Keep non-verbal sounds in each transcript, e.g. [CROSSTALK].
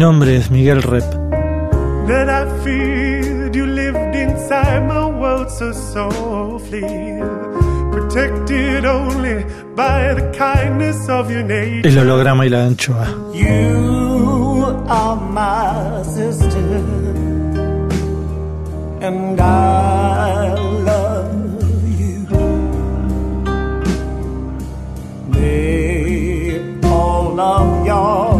Nombre es Miguel Rep. that I feared. You lived inside my world so softly, protected only by the kindness of your nature. El holograma y la anchoa. You are my sister, and I love you. May all of your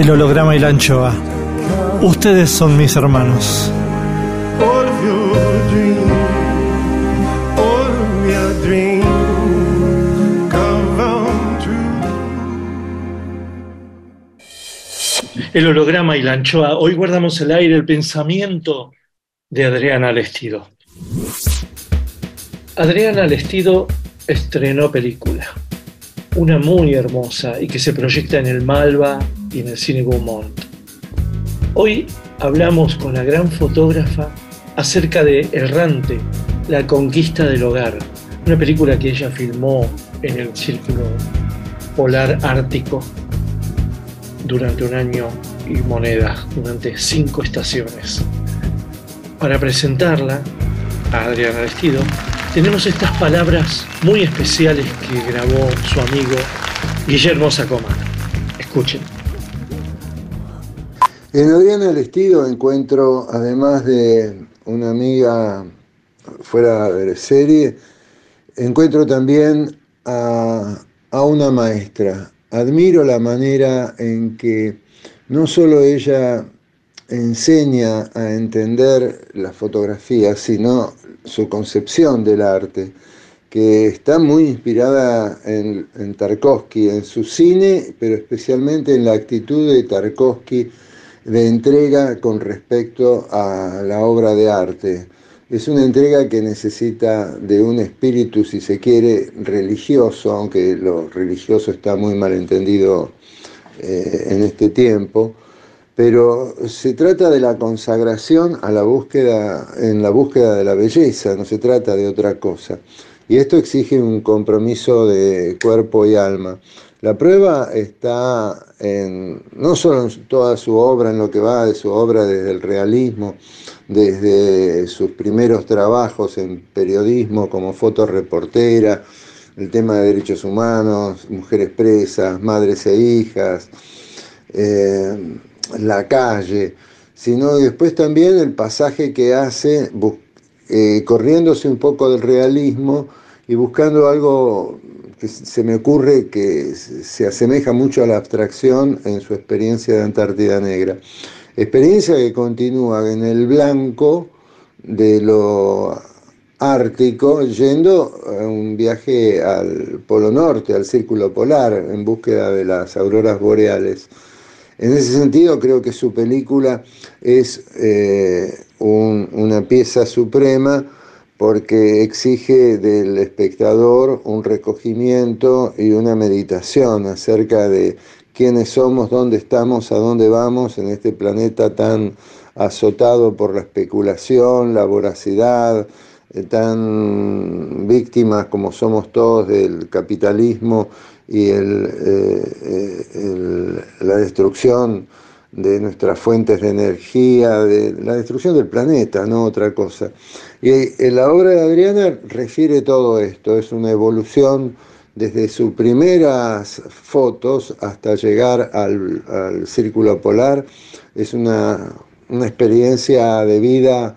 El holograma y la anchoa. Ustedes son mis hermanos. El holograma y la anchoa. Hoy guardamos el aire el pensamiento de Adriana Lestido. Adriana Lestido estrenó película. Una muy hermosa y que se proyecta en el Malva y en el Cine Gaumont. Hoy hablamos con la gran fotógrafa acerca de Errante, la conquista del hogar. Una película que ella filmó en el Círculo Polar Ártico durante un año y moneda, durante cinco estaciones. Para presentarla a Adriana Vestido, tenemos estas palabras muy especiales que grabó su amigo Guillermo Sacomano. Escuchen. En Adriana Lestido encuentro, además de una amiga fuera de serie, encuentro también a, a una maestra. Admiro la manera en que no solo ella enseña a entender la fotografía, sino su concepción del arte, que está muy inspirada en, en Tarkovsky, en su cine, pero especialmente en la actitud de Tarkovsky de entrega con respecto a la obra de arte. Es una entrega que necesita de un espíritu, si se quiere, religioso, aunque lo religioso está muy mal entendido eh, en este tiempo, pero se trata de la consagración a la búsqueda, en la búsqueda de la belleza, no se trata de otra cosa. Y esto exige un compromiso de cuerpo y alma. La prueba está en, no solo en toda su obra, en lo que va de su obra desde el realismo, desde sus primeros trabajos en periodismo como fotoreportera, el tema de derechos humanos, mujeres presas, madres e hijas, eh, la calle, sino después también el pasaje que hace eh, corriéndose un poco del realismo y buscando algo que se me ocurre que se asemeja mucho a la abstracción en su experiencia de Antártida Negra. Experiencia que continúa en el blanco de lo ártico yendo a un viaje al Polo Norte, al Círculo Polar, en búsqueda de las auroras boreales. En ese sentido, creo que su película es eh, un- una pieza suprema porque exige del espectador un recogimiento y una meditación acerca de quiénes somos, dónde estamos, a dónde vamos en este planeta tan azotado por la especulación, la voracidad, eh, tan víctimas como somos todos del capitalismo y eh, eh, el- la destrucción de nuestras fuentes de energía, de la destrucción del planeta, no otra cosa. Y la obra de Adriana refiere todo esto, es una evolución desde sus primeras fotos hasta llegar al, al círculo polar, es una, una experiencia de vida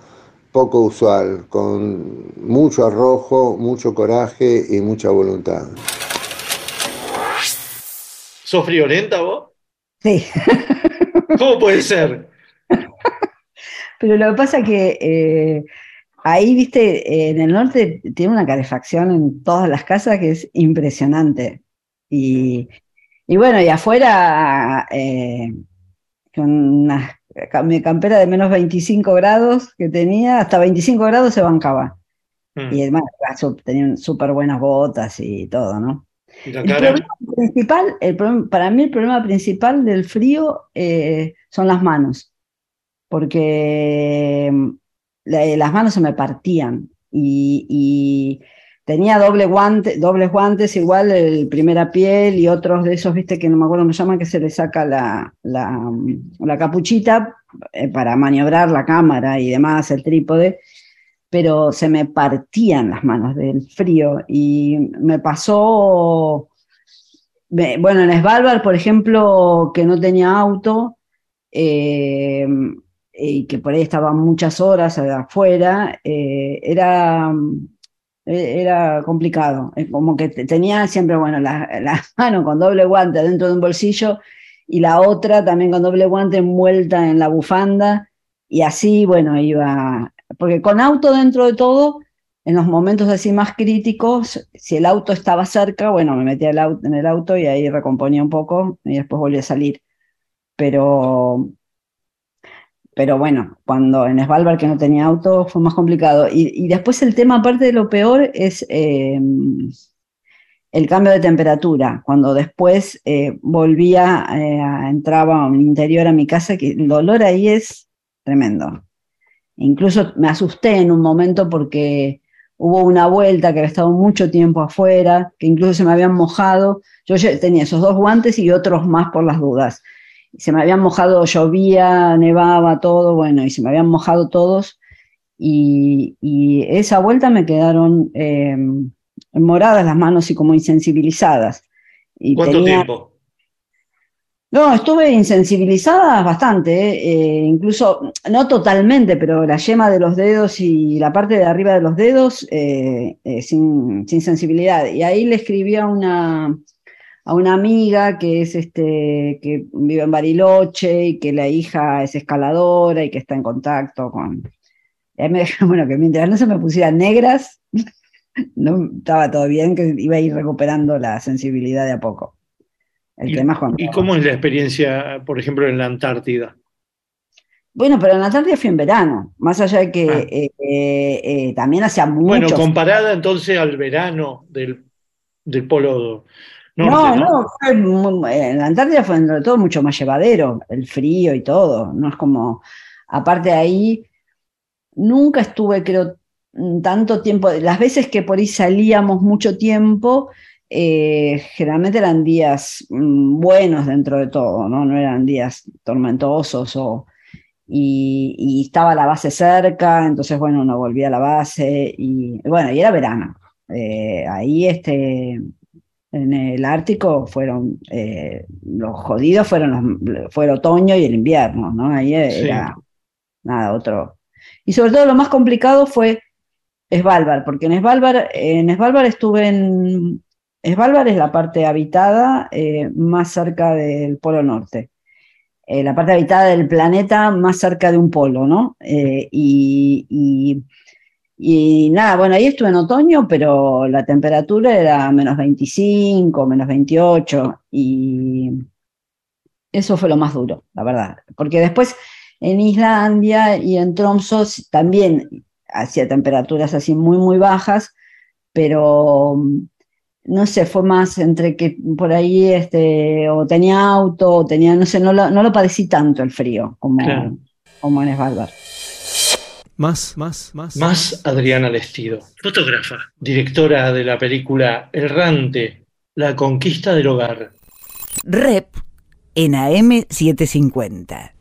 poco usual, con mucho arrojo, mucho coraje y mucha voluntad. ¿Sos friolenta vos? Sí, ¿Cómo puede ser? [LAUGHS] pero lo que pasa es que eh, ahí, viste, en el norte tiene una calefacción en todas las casas que es impresionante. Y, y bueno, y afuera, eh, con una mi campera de menos 25 grados que tenía, hasta 25 grados se bancaba. Mm. Y además su- tenían súper buenas botas y todo, ¿no? ¿Y la El problema principal, el problema- para mí el problema principal del frío eh, son las manos, porque las manos se me partían y, tenía doble guante, dobles guantes, igual el primera piel y otros de esos, viste, que no me acuerdo cómo se llaman, que se le saca la, la, la capuchita eh, para maniobrar la cámara y demás, el trípode pero se me partían las manos del frío y me pasó, bueno, en Svalbard, por ejemplo, que no tenía auto eh, y que por ahí estaba muchas horas afuera, eh, era, eh, era complicado, como que te- tenía siempre, bueno, la, la [LAUGHS] mano con doble guante dentro de un bolsillo y la otra también con doble guante envuelta en la bufanda y así, bueno, iba, porque con auto dentro de todo, en los momentos así más críticos, si el auto estaba cerca, bueno, me metía el au- en el auto y ahí recomponía un poco y después volvía a salir. Pero, pero bueno, cuando en Svalbard que no tenía auto fue más complicado. Y, después el tema, aparte de lo peor, es eh, el cambio de temperatura. Cuando después eh, volvía, eh, entraba a un interior a mi casa, que el dolor ahí es tremendo. Incluso me asusté en un momento porque hubo una vuelta que había estado mucho tiempo afuera, que incluso se me habían mojado. Yo tenía esos dos guantes y otros más por las dudas. Se me habían mojado, llovía, nevaba, todo, bueno, y se me habían mojado todos. Y, y esa vuelta me quedaron eh, moradas las manos y como insensibilizadas. Y ¿Cuánto tenía- tiempo? no, estuve insensibilizada bastante, eh, eh, incluso, no totalmente, pero la yema de los dedos y la parte de arriba de los dedos eh, eh, sin, sin sensibilidad. Y ahí le escribí a una, a una amiga que es este, que vive en Bariloche y que la hija es escaladora y que está en contacto con. Y ahí me dijeron, [LAUGHS] bueno, que mientras no se me pusieran negras, [LAUGHS] no estaba todo bien, que iba a ir recuperando la sensibilidad de a poco. El ¿Y, tema y cómo es la experiencia, por ejemplo, en la Antártida? Bueno, pero en la Antártida fui en verano, más allá de que Ah. eh, eh, eh, también hacía mucho Bueno, comparada entonces al verano del, del Polo Norte, ¿no? no, fue muy- en la Antártida fue dentro de todo mucho más llevadero, el frío y todo, no es como, aparte de ahí, nunca estuve, creo, mm, tanto tiempo, las veces que por ahí salíamos mucho tiempo, eh, generalmente eran días mm, buenos dentro de todo, ¿no? No eran días tormentosos o... Y, y estaba la base cerca, entonces bueno, uno volvía a la base y bueno, y era verano. Eh, ahí este, en el Ártico fueron, eh, los jodidos fueron los, fue el otoño y el invierno, ¿no? Ahí era nada, otro. Y sobre todo lo más complicado fue Svalbard, porque en Svalbard, en Svalbard estuve en... Svalbard es la parte habitada eh, más cerca del Polo Norte. Eh, la parte habitada del planeta más cerca de un polo, ¿no? Eh, y, y, Y nada, bueno, ahí estuve en otoño, pero la temperatura era menos 25, menos 28, y eso fue lo más duro, la verdad. Porque después en Islandia y en Tromso también hacía temperaturas así muy, muy bajas, pero no sé, fue más entre que por ahí este, o tenía auto, o tenía, no sé, no lo, no lo padecí tanto el frío como, Claro. como en Svalbard. Más, más, más. Más Adriana Lestido, fotógrafa, directora de la película Errante, La conquista del hogar. Rep en AM750.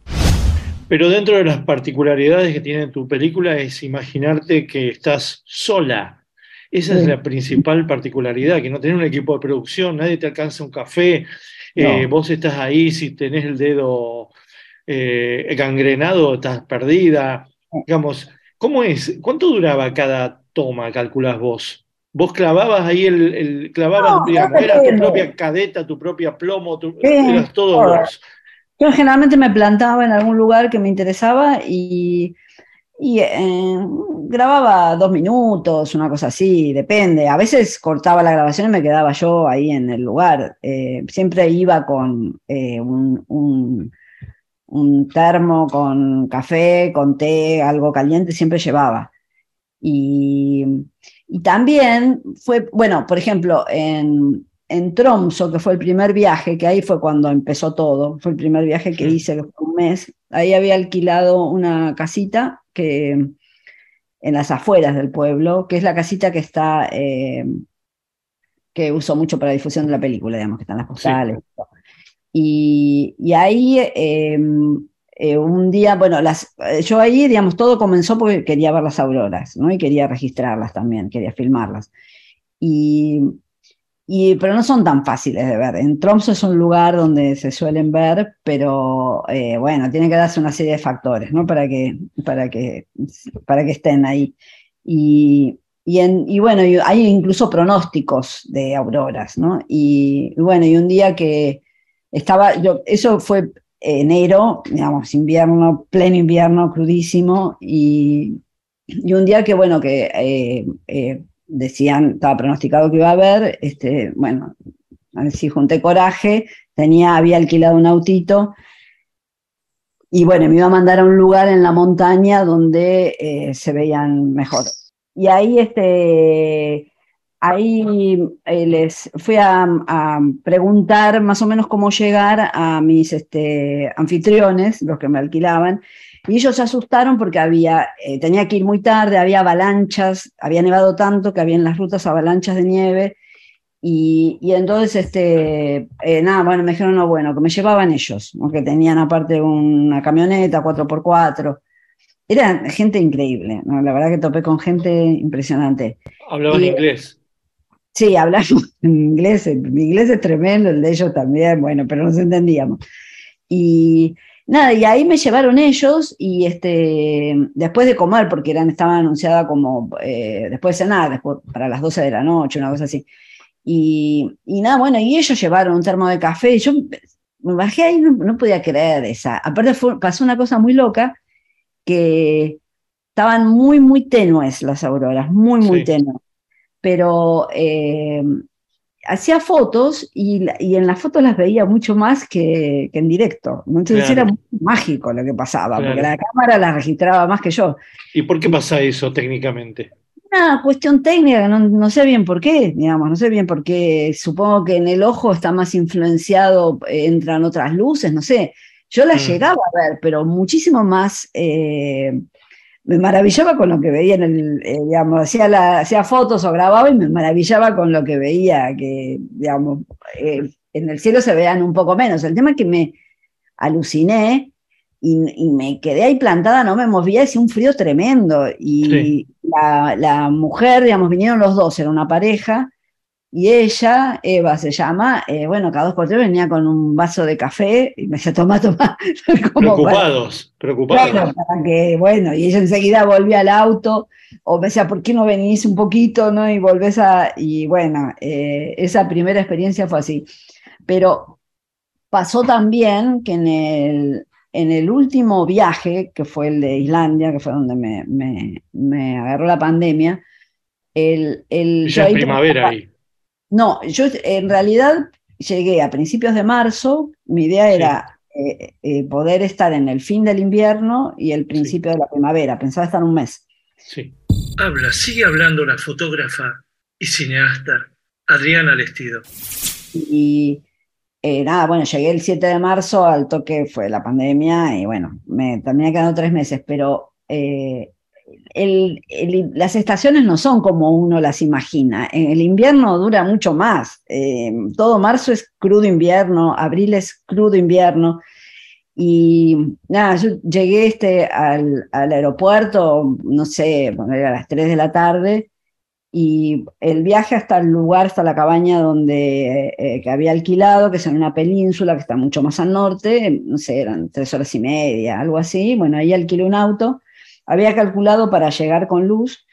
Pero dentro de las particularidades que tiene tu película es imaginarte que estás sola. Esa es la principal particularidad, que no tenés un equipo de producción, nadie te alcanza un café, eh, vos estás ahí, si tenés el dedo eh, gangrenado, estás perdida. Digamos, ¿cómo es? ¿Cuánto duraba cada toma, calculás vos? ¿Vos clavabas ahí el, el- clavabas, No, digamos, tu propia cadeta, tu propia plomo, tu- Sí, eras todo vos? Yo generalmente me plantaba en algún lugar que me interesaba y, y, eh, grababa dos minutos, una cosa así, depende. A veces cortaba la grabación y me quedaba yo ahí en el lugar. Eh, siempre iba con eh, un, un- un termo con café, con té, algo caliente, siempre llevaba. Y, y también fue, bueno, por ejemplo, en, en Tromso, que fue el primer viaje, que ahí fue cuando empezó todo, fue el primer viaje que hice, que fue un mes, ahí había alquilado una casita que en las afueras del pueblo, que es la casita que está, eh, que usó mucho para la difusión de la película, digamos, que están las postales. Y, y ahí eh, eh, un día, bueno, las, eh, yo ahí, digamos, todo comenzó porque quería ver las auroras, ¿no? Y quería registrarlas también, quería filmarlas. Y, y, pero no son tan fáciles de ver. En Tromso es un lugar donde se suelen ver, pero eh, bueno, tiene que darse una serie de factores, ¿no? Para que, para que, para que estén ahí. Y, y, en, y bueno, hay incluso pronósticos de auroras, ¿no? Y, y bueno, y un día que estaba, yo, eso fue enero, digamos, invierno, pleno invierno, crudísimo, y, y un día que, bueno, que eh, eh, decían, estaba pronosticado que iba a haber, este, bueno, así junté coraje, tenía, había alquilado un autito, y bueno, me iba a mandar a un lugar en la montaña donde eh, se veían mejor. Y ahí, este, ahí eh, les fui a, a, preguntar más o menos cómo llegar a mis este, anfitriones, los que me alquilaban, y ellos se asustaron porque había, eh, tenía que ir muy tarde, había avalanchas, había nevado tanto que había en las rutas avalanchas de nieve, y, y entonces, este, eh, nada, bueno, me dijeron, no, bueno, que me llevaban ellos, ¿no? que tenían aparte una camioneta 4x4. Era gente increíble, ¿no? la verdad que topé con gente impresionante. Hablaban Y- inglés. Sí, hablamos [LAUGHS] en inglés, eh, mi inglés es tremendo, el de ellos también, bueno, pero nos entendíamos. Y nada, y ahí me llevaron ellos y este, después de comer, porque eran, estaba anunciada como eh, después de cenar, después, para las 12 de la noche, una cosa así. Y, y nada, bueno, y ellos llevaron un termo de café y yo me bajé ahí, no, no podía creer esa. Aparte fue- pasó una cosa muy loca, que estaban muy, muy tenues las auroras, muy, muy Sí. tenues. Pero eh, hacía fotos y, y en las fotos las veía mucho más que, que en directo. Entonces Claro. era muy mágico lo que pasaba, porque la cámara la registraba más que yo. ¿Y por qué pasa eso técnicamente? Una cuestión técnica, no, no sé bien por qué, digamos, no sé bien por qué. Supongo que en el ojo está más influenciado, eh, entran otras luces, no sé. Yo las Mm. llegaba a ver, pero muchísimo más. eh, me maravillaba con lo que veía en el, eh, digamos, hacía, la, hacía fotos o grababa y me maravillaba con lo que veía, que, digamos, eh, en el cielo se veían un poco menos. El tema es que me aluciné y, y me quedé ahí plantada, no me movía, hacía un frío tremendo. Y Sí. la, la mujer, digamos, vinieron los dos, era una pareja, y ella, Eva se llama, eh, bueno, cada dos por tres venía con un vaso de café y me decía, toma, toma. [LAUGHS] como Preocupados, preocupados. Claro, para que, bueno, y ella enseguida volvía al auto, o me decía, ¿por qué no venís un poquito, no? Y volvés a, y bueno, eh, esa primera experiencia fue así. Pero pasó también que en el, en el último viaje, que fue el de Islandia, que fue donde me, me- me agarró la pandemia, el, el, yo Ya es ahí- primavera ahí. No, yo en realidad llegué a principios de marzo, mi idea Sí. era eh, eh, poder estar en el fin del invierno y el principio de la primavera, pensaba estar un mes. Sí. Habla, sigue hablando la fotógrafa y cineasta Adriana Lestido. Y eh, nada, bueno, llegué el 7 de marzo, al toque fue la pandemia y bueno, me terminé quedando tres meses, pero eh, las estaciones no son como uno las imagina. El invierno dura mucho más. eh, todo marzo es crudo invierno, abril es crudo invierno. Y nada, yo llegué este al, aeropuerto, no sé, a las 3 de la tarde, y el viaje hasta el lugar, hasta la cabaña donde eh, que había alquilado, que es en una península que está mucho más al norte, no sé, eran tres horas y media, algo así. Bueno, ahí alquilé un auto, había calculado para llegar con luz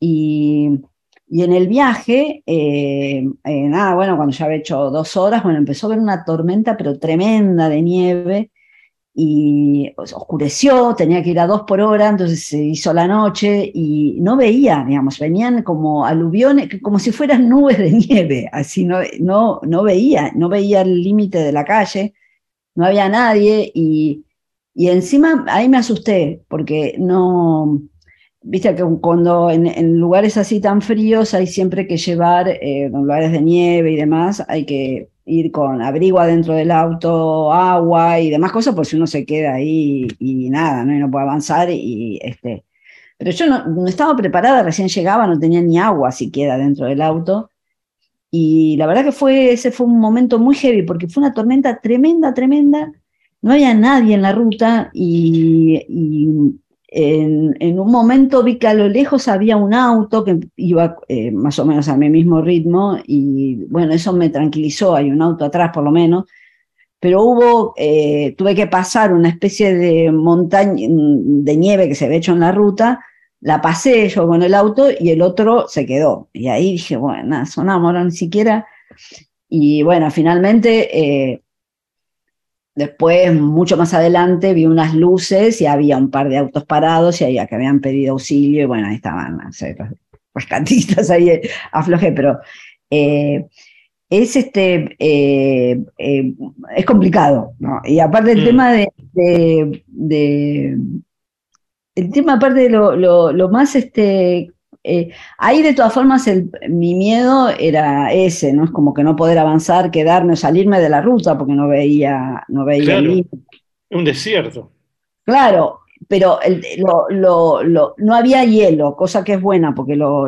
y, y en el viaje, eh, eh, nada, bueno, cuando ya había hecho dos horas, bueno, empezó a haber una tormenta, pero tremenda de nieve y oscureció, tenía que ir a dos por hora, entonces se hizo la noche y no veía, digamos, venían como aluviones, como si fueran nubes de nieve, así no, no, no veía, no veía el límite de la calle, no había nadie y, y encima ahí me asusté porque no, viste que cuando en, en lugares así tan fríos hay siempre que llevar, eh, en lugares de nieve y demás, hay que ir con abrigo adentro del auto, agua y demás cosas, por si uno se queda ahí y, nada, ¿no? Y no puede avanzar y este. Pero yo no, no estaba preparada, recién llegaba, no tenía ni agua siquiera dentro del auto. Y la verdad que fue, ese fue un momento muy heavy, porque fue una tormenta tremenda, tremenda. No había nadie en la ruta y, en, un momento vi que a lo lejos había un auto que iba eh, más o menos a mi mismo ritmo y bueno, eso me tranquilizó, hay un auto atrás por lo menos, pero hubo, eh, tuve que pasar una especie de montaña de nieve que se había hecho en la ruta, la pasé yo con el auto y el otro se quedó. Y ahí dije, bueno, sonamos, no, ni siquiera. Y bueno, finalmente... Eh, Después, mucho más adelante, vi unas luces y había un par de autos parados y había que habían pedido auxilio y bueno, ahí estaban no sé, los rescatistas ahí [LAUGHS] aflojé, pero eh, es este eh, eh, es complicado, ¿no? Y aparte el mm. tema de, de, de, el tema aparte de lo, lo, lo más este eh, ahí de todas formas el, mi miedo era ese, ¿no? Es como que no poder avanzar, quedarme salirme de la ruta porque no veía, no veía claro, un desierto. Claro, pero el, lo, lo, no había hielo, cosa que es buena porque lo,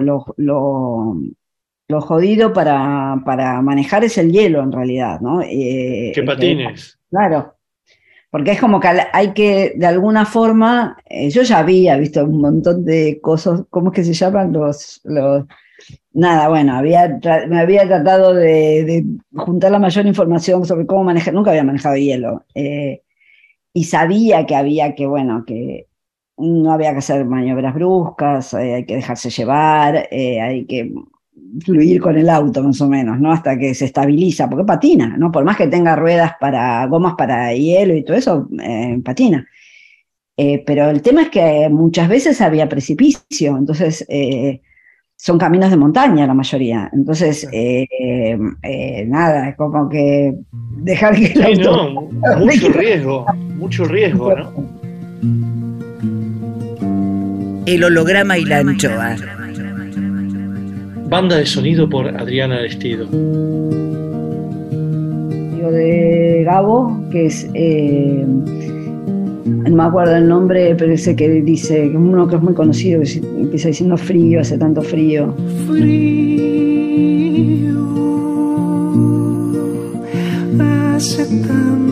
lo jodido para, para, manejar es el hielo en realidad, ¿no? Eh, que patines. claro. Porque es como que hay que, de alguna forma, eh, yo ya había visto un montón de cosas, ¿cómo es que se llaman los, los nada, bueno, había, me había tratado de, de, juntar la mayor información sobre cómo manejar, nunca había manejado hielo, eh, y sabía que había que, bueno, que no había que hacer maniobras bruscas, eh, hay que dejarse llevar, eh, hay que fluir con el auto más o menos, ¿no? Hasta que se estabiliza, porque patina, ¿no? Por más que tenga ruedas para, gomas para hielo y todo eso, eh, patina. Eh, pero el tema es que muchas veces había precipicio, entonces eh, son caminos de montaña la mayoría. Entonces, nada, es como que dejar que el sí, auto... No, [LAUGHS] mucho riesgo, mucho riesgo, ¿no? El holograma y la anchoa. Banda de sonido por Adriana Vestido. de Gabo, que es, eh, no me acuerdo el nombre, pero ese que dice, que uno que es muy conocido, que empieza diciendo frío, hace tanto frío. Frío, hace tanto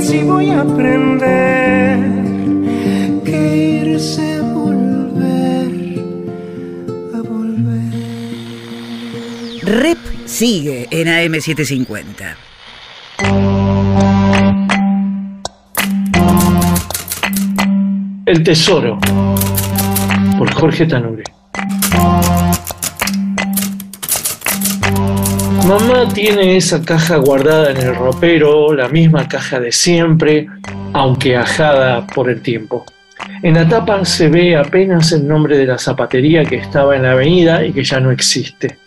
así voy a aprender que irse a volver, a volver. Rep sigue en AM750. El Tesoro, por Jorge Tanure. Mamá tiene esa caja guardada en el ropero, la misma caja de siempre, aunque ajada por el tiempo. En la tapa se ve apenas el nombre de la zapatería que estaba en la avenida y que ya no existe.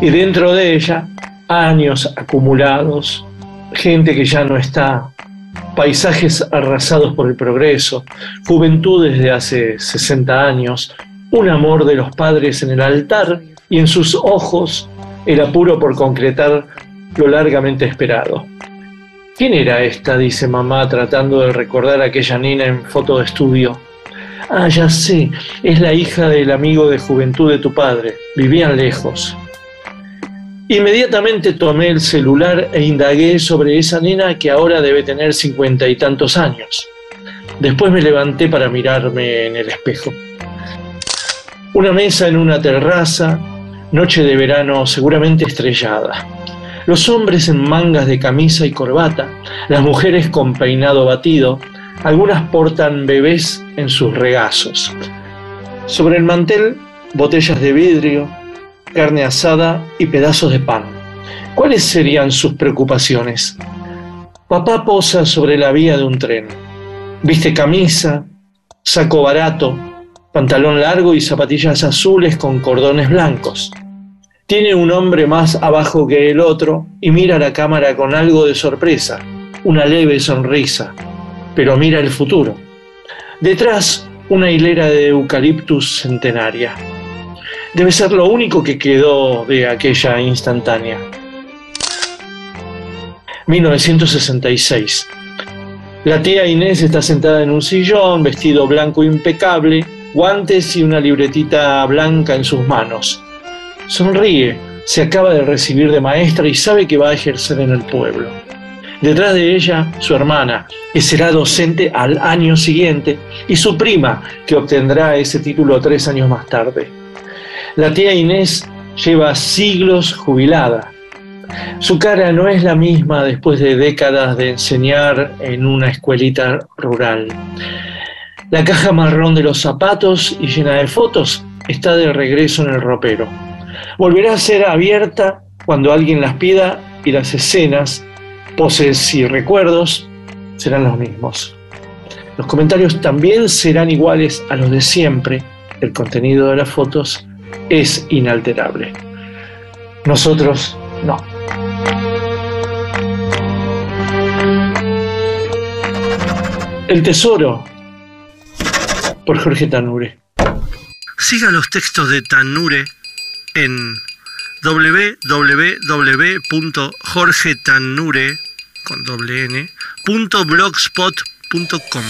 Y dentro de ella, años acumulados, gente que ya no está, paisajes arrasados por el progreso, juventudes de hace 60 años, un amor de los padres en el altar y en sus ojos el apuro por concretar lo largamente esperado. ¿Quién era esta? dice mamá tratando de recordar a aquella nena en foto de estudio. Ah, ya sé, es la hija del amigo de juventud de tu padre. Vivían lejos. Inmediatamente tomé el celular e indagué sobre esa nena que ahora debe tener cincuenta y tantos años. Después me levanté para mirarme en el espejo. Una mesa en una terraza, noche de verano seguramente estrellada. Los hombres en mangas de camisa y corbata, las mujeres con peinado batido, algunas portan bebés en sus regazos. Sobre el mantel, botellas de vidrio, carne asada y pedazos de pan. ¿Cuáles serían sus preocupaciones? Papá posa sobre la vía de un tren. Viste camisa, saco barato, pantalón largo y zapatillas azules con cordones blancos. Tiene un hombre más abajo que el otro y mira la cámara con algo de sorpresa, una leve sonrisa, pero mira el futuro. Detrás, una hilera de eucaliptus centenaria. Debe ser lo único que quedó de aquella instantánea. 1966. La tía Inés está sentada en un sillón, vestido blanco impecable, guantes y una libretita blanca en sus manos. Sonríe, se acaba de recibir de maestra y sabe que va a ejercer en el pueblo. Detrás de ella, su hermana, que será docente al año siguiente, y su prima, que obtendrá ese título tres años más tarde. La tía Inés lleva siglos jubilada. Su cara no es la misma después de décadas de enseñar en una escuelita rural. La caja marrón de los zapatos y llena de fotos está de regreso en el ropero. Volverá a ser abierta cuando alguien las pida y las escenas, poses y recuerdos serán los mismos. Los comentarios también serán iguales a los de siempre. El contenido de las fotos es inalterable. Nosotros no. El Tesoro, por Jorge Tanure. Siga los textos de Tanure en www.jorgetanure con doble n, punto blogspot.com.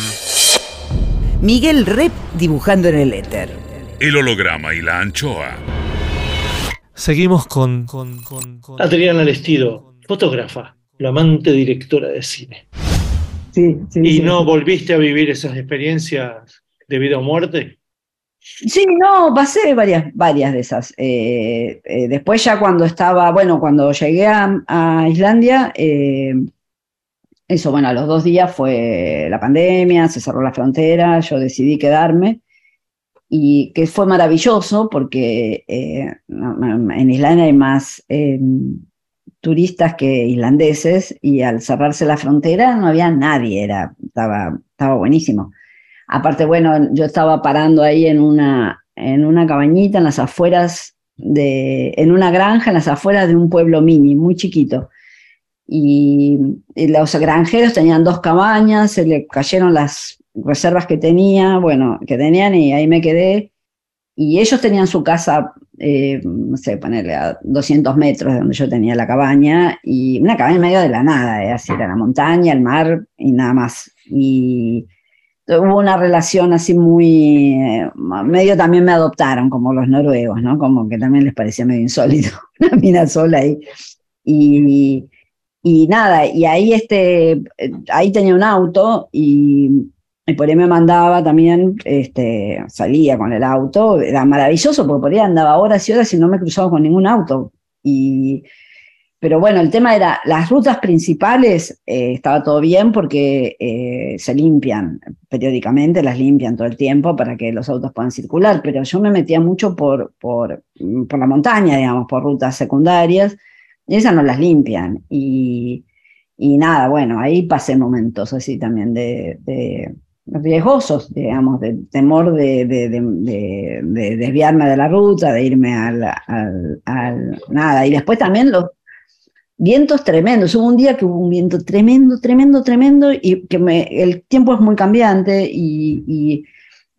Miguel Rep dibujando en el éter. El holograma y la anchoa. Seguimos con, con, con, con- Adriana Lestido, fotógrafa, la amante directora de cine. Sí, sí, ¿Y sí. no volviste a vivir esas experiencias de vida o muerte? Sí, no, pasé varias, varias de esas. Eh, eh, después ya cuando estaba, bueno, cuando llegué a, Islandia, eh, eso, bueno, a los dos días fue la pandemia, se cerró la frontera, yo decidí quedarme y que fue maravilloso porque en Islandia hay más eh, turistas que islandeses y al cerrarse la frontera no había nadie, era, estaba, estaba buenísimo. Aparte, bueno, yo estaba parando ahí en una, en una cabañita en las afueras de, en una granja en las afueras de un pueblo mini, muy chiquito. Y, los granjeros tenían dos cabañas, se le cayeron las reservas que tenía, bueno, que tenían y ahí me quedé. Y ellos tenían su casa, eh, no sé, ponerle a 200 metros de donde yo tenía la cabaña, y una cabaña en medio de la nada, eh, así era la montaña, el mar y nada más. Y hubo una relación así muy, eh, medio también me adoptaron, como los noruegos, ¿no? Como que también les parecía medio insólito, [LAUGHS] una mina sola ahí. Y, y nada, y ahí, este, eh, ahí tenía un auto y, por ahí me mandaba también, este, salía con el auto, era maravilloso porque por ahí andaba horas y horas y no me cruzaba con ningún auto. Y, pero bueno, el tema era, las rutas principales eh, estaba todo bien porque eh, se limpian periódicamente, las limpian todo el tiempo para que los autos puedan circular, pero yo me metía mucho por, por, por la montaña, digamos, por rutas secundarias, y esas no las limpian. Y, y nada, bueno, ahí pasé momentos así también de, de riesgosos, digamos, de temor de desviarme de la ruta, de irme al, al, al, nada. Y después también los vientos tremendos. Hubo un día que hubo un viento tremendo, tremendo, tremendo, y que el tiempo es muy cambiante y,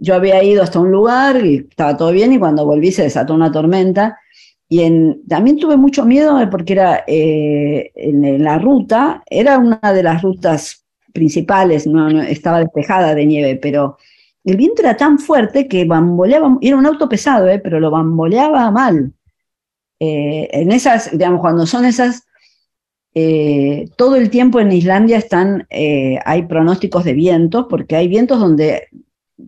yo había ido hasta un lugar y estaba todo bien y cuando volví se desató una tormenta. Y también tuve mucho miedo porque era eh, en, la ruta, era una de las rutas principales, no, estaba despejada de nieve, pero el viento era tan fuerte que bamboleaba, era un auto pesado, eh, pero lo bamboleaba mal. Eh, en esas, digamos, cuando son esas, eh, todo el tiempo en Islandia están, eh, hay pronósticos de vientos, porque hay vientos donde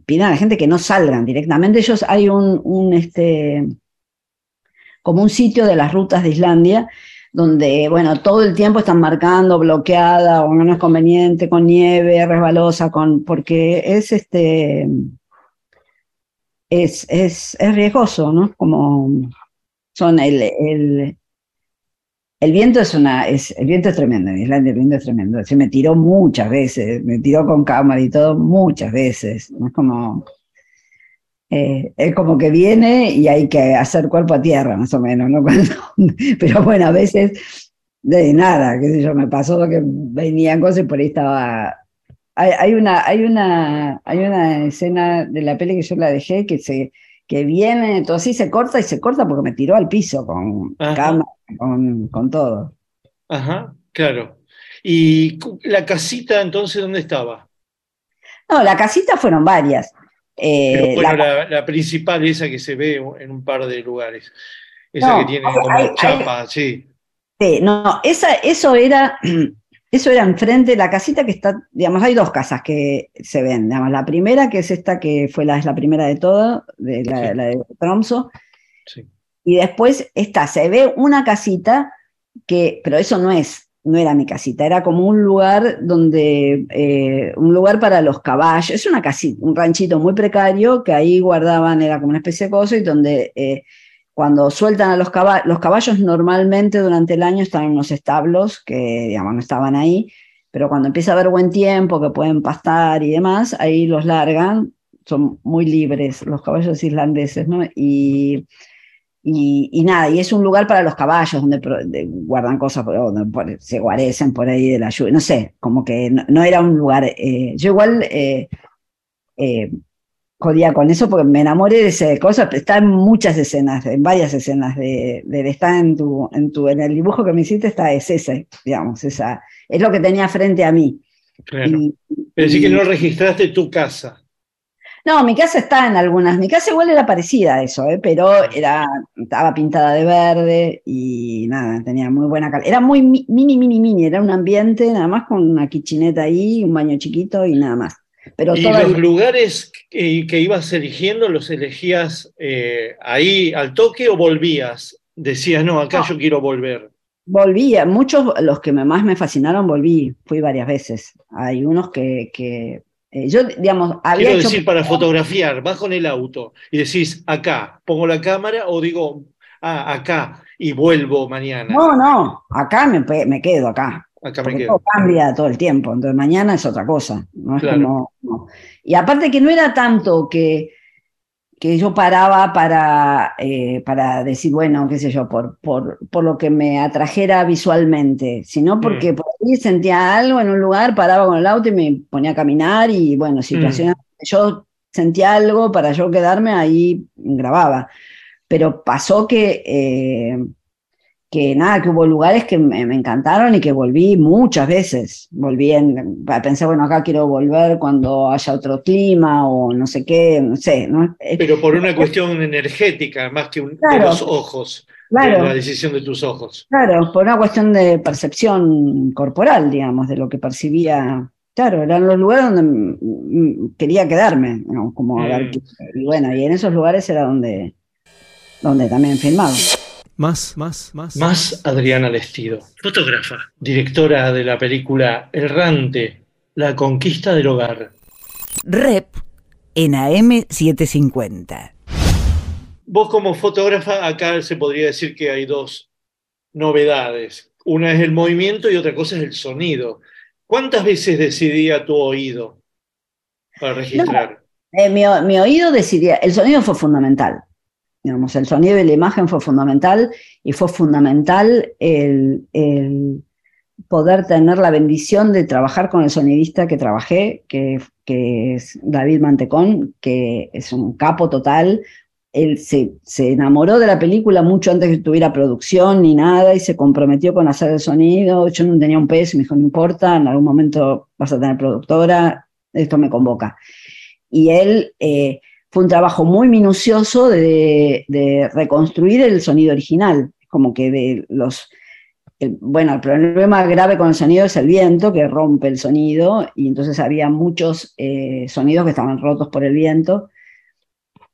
piden a la gente que no salgan directamente. Ellos hay un, un este, como un sitio de las rutas de Islandia, donde, bueno, todo el tiempo están marcando bloqueada o no es conveniente, con nieve, resbalosa, con, porque es este, es, es, es riesgoso, ¿no? Como son el, el, el viento es una, es, el viento es tremendo, en Islandia el viento es tremendo. Se me tiró muchas veces, me tiró con cámara y todo muchas veces. Es como, eh, es como que viene y hay que hacer cuerpo a tierra, más o menos, ¿no? [LAUGHS] Cuando, pero bueno, a veces de nada, qué sé yo, me pasó que venían cosas y por ahí estaba. Hay, hay, una, hay, una, hay una escena de la peli que yo la dejé que se que viene, todo así se corta y se corta porque me tiró al piso con Ajá. cámara, con, con todo. Ajá, claro. ¿Y la casita entonces dónde estaba? No, la casita fueron varias. Eh, Pero bueno, la- la, la principal, esa que se ve en un par de lugares. Esa No, que tiene como hay- hay- chapa, sí. Sí, no, esa, eso era, [CLEARS THROAT] eso era enfrente, la casita que está, digamos, hay dos casas que se ven, digamos, la primera que es esta que fue la, es la primera de todo, de la, Sí. la de Tromso, Sí. Y después está, se ve una casita que, pero eso no es, no era mi casita, era como un lugar donde, eh, un lugar para los caballos, es una casita, un ranchito muy precario que ahí guardaban, era como una especie de cosa y donde eh, cuando sueltan a los caballos, los caballos normalmente durante el año están en unos establos que, digamos, no estaban ahí, pero cuando empieza a haber buen tiempo, que pueden pastar y demás, ahí los largan, son muy libres los caballos islandeses, ¿no? Y, y, y nada, y es un lugar para los caballos donde pro- de- guardan cosas, donde por- se guarecen por ahí de la lluvia, no sé, como que no, no era un lugar, eh, yo igual... eh, eh, jodía con eso porque me enamoré de esa cosa, está en muchas escenas, en varias escenas de, de está en tu, en tu, en el dibujo que me hiciste está, es ese, digamos, esa, es lo que tenía frente a mí. Claro. Y- Pero sí que no registraste tu casa. No, mi casa está en algunas, mi casa igual era parecida a eso, ¿eh? pero era, estaba pintada de verde y nada, tenía muy buena calidad. Era muy mi- mini, mini, mini, era un ambiente nada más con una kitcheneta ahí, un baño chiquito y nada más. Pero ¿Y los lugares que, que ibas eligiendo, los elegías eh, ahí al toque o volvías? Decías, no, acá No. yo quiero volver. Volví, muchos, los que más me fascinaron, volví, fui varias veces. Hay unos que, que, eh, yo, digamos, había Quiero hecho... decir, para fotografiar, vas con el auto y decís, acá, pongo la cámara o digo, ah, acá y vuelvo mañana. No, no, acá me, me quedo acá. acá me quedo. todo cambia todo el tiempo, entonces mañana es otra cosa. No es como, no. Y aparte que no era tanto que, que yo paraba para, eh, para decir, bueno, qué sé yo, por, por, por lo que me atrajera visualmente, sino porque Mm. por ahí sentía algo en un lugar, paraba con el auto y me ponía a caminar y bueno, situaciones, yo sentía algo para yo quedarme ahí, grababa. Pero pasó que... eh, que nada, que hubo lugares que me, me encantaron y que volví muchas veces. Volví en, pensé, bueno, acá quiero volver cuando haya otro clima o no sé qué, no sé, ¿no? Pero por una cuestión energética, más que un- de los ojos, de Claro. la decisión de tus ojos. Claro, por una cuestión de percepción corporal, digamos, de lo que percibía. Claro, eran los lugares donde quería quedarme, ¿no? como a ver Mm. y bueno, y en esos lugares era donde, donde también filmaba. Más, más, más. Más Adriana Lestido, fotógrafa, directora de la película Errante, La conquista del hogar. Rep en AM750. Vos como fotógrafa, acá se podría decir que hay dos novedades. Una es el movimiento y otra cosa es el sonido. ¿Cuántas veces decidía tu oído para registrar? Eh, mi, mi oído decidía, el sonido fue fundamental. Digamos, el sonido y la imagen fue fundamental y fue fundamental el, el poder tener la bendición de trabajar con el sonidista que trabajé, que, que es David Mantecón, que es un capo total. Él se, se enamoró de la película mucho antes que tuviera producción ni nada y se comprometió con hacer el sonido. Yo no tenía un peso me dijo, no importa, en algún momento vas a tener productora, esto me convoca. Y él eh, fue un trabajo muy minucioso de, de reconstruir el sonido original, como que de los... el- bueno, el problema grave con el sonido es el viento que rompe el sonido y entonces había muchos eh, sonidos que estaban rotos por el viento,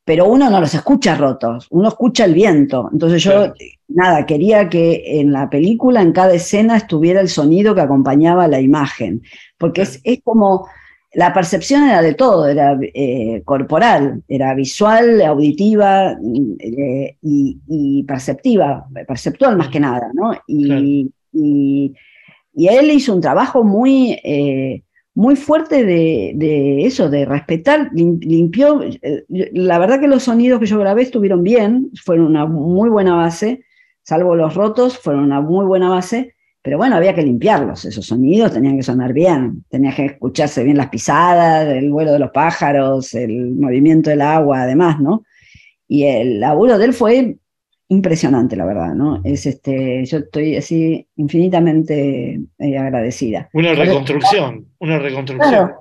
pero uno no los escucha rotos, uno escucha el viento. Entonces yo, Claro. nada, quería que en la película, en cada escena, estuviera el sonido que acompañaba la imagen, porque es, es como la percepción era de todo, era eh, corporal, era visual, auditiva eh, y, y perceptiva, perceptual más que nada, ¿no? Y, y- y él hizo un trabajo muy, eh, muy fuerte de, de eso, de respetar, lim- limpió, la verdad que los sonidos que yo grabé estuvieron bien, fueron una muy buena base, salvo los rotos, fueron una muy buena base, pero bueno, había que limpiarlos, esos sonidos tenían que sonar bien, tenía que escucharse bien las pisadas, el vuelo de los pájaros, el movimiento del agua, además, ¿no? y el laburo de él fue impresionante, la verdad, ¿no? Es este, yo estoy así infinitamente eh, agradecida. Una reconstrucción, una reconstrucción. Claro.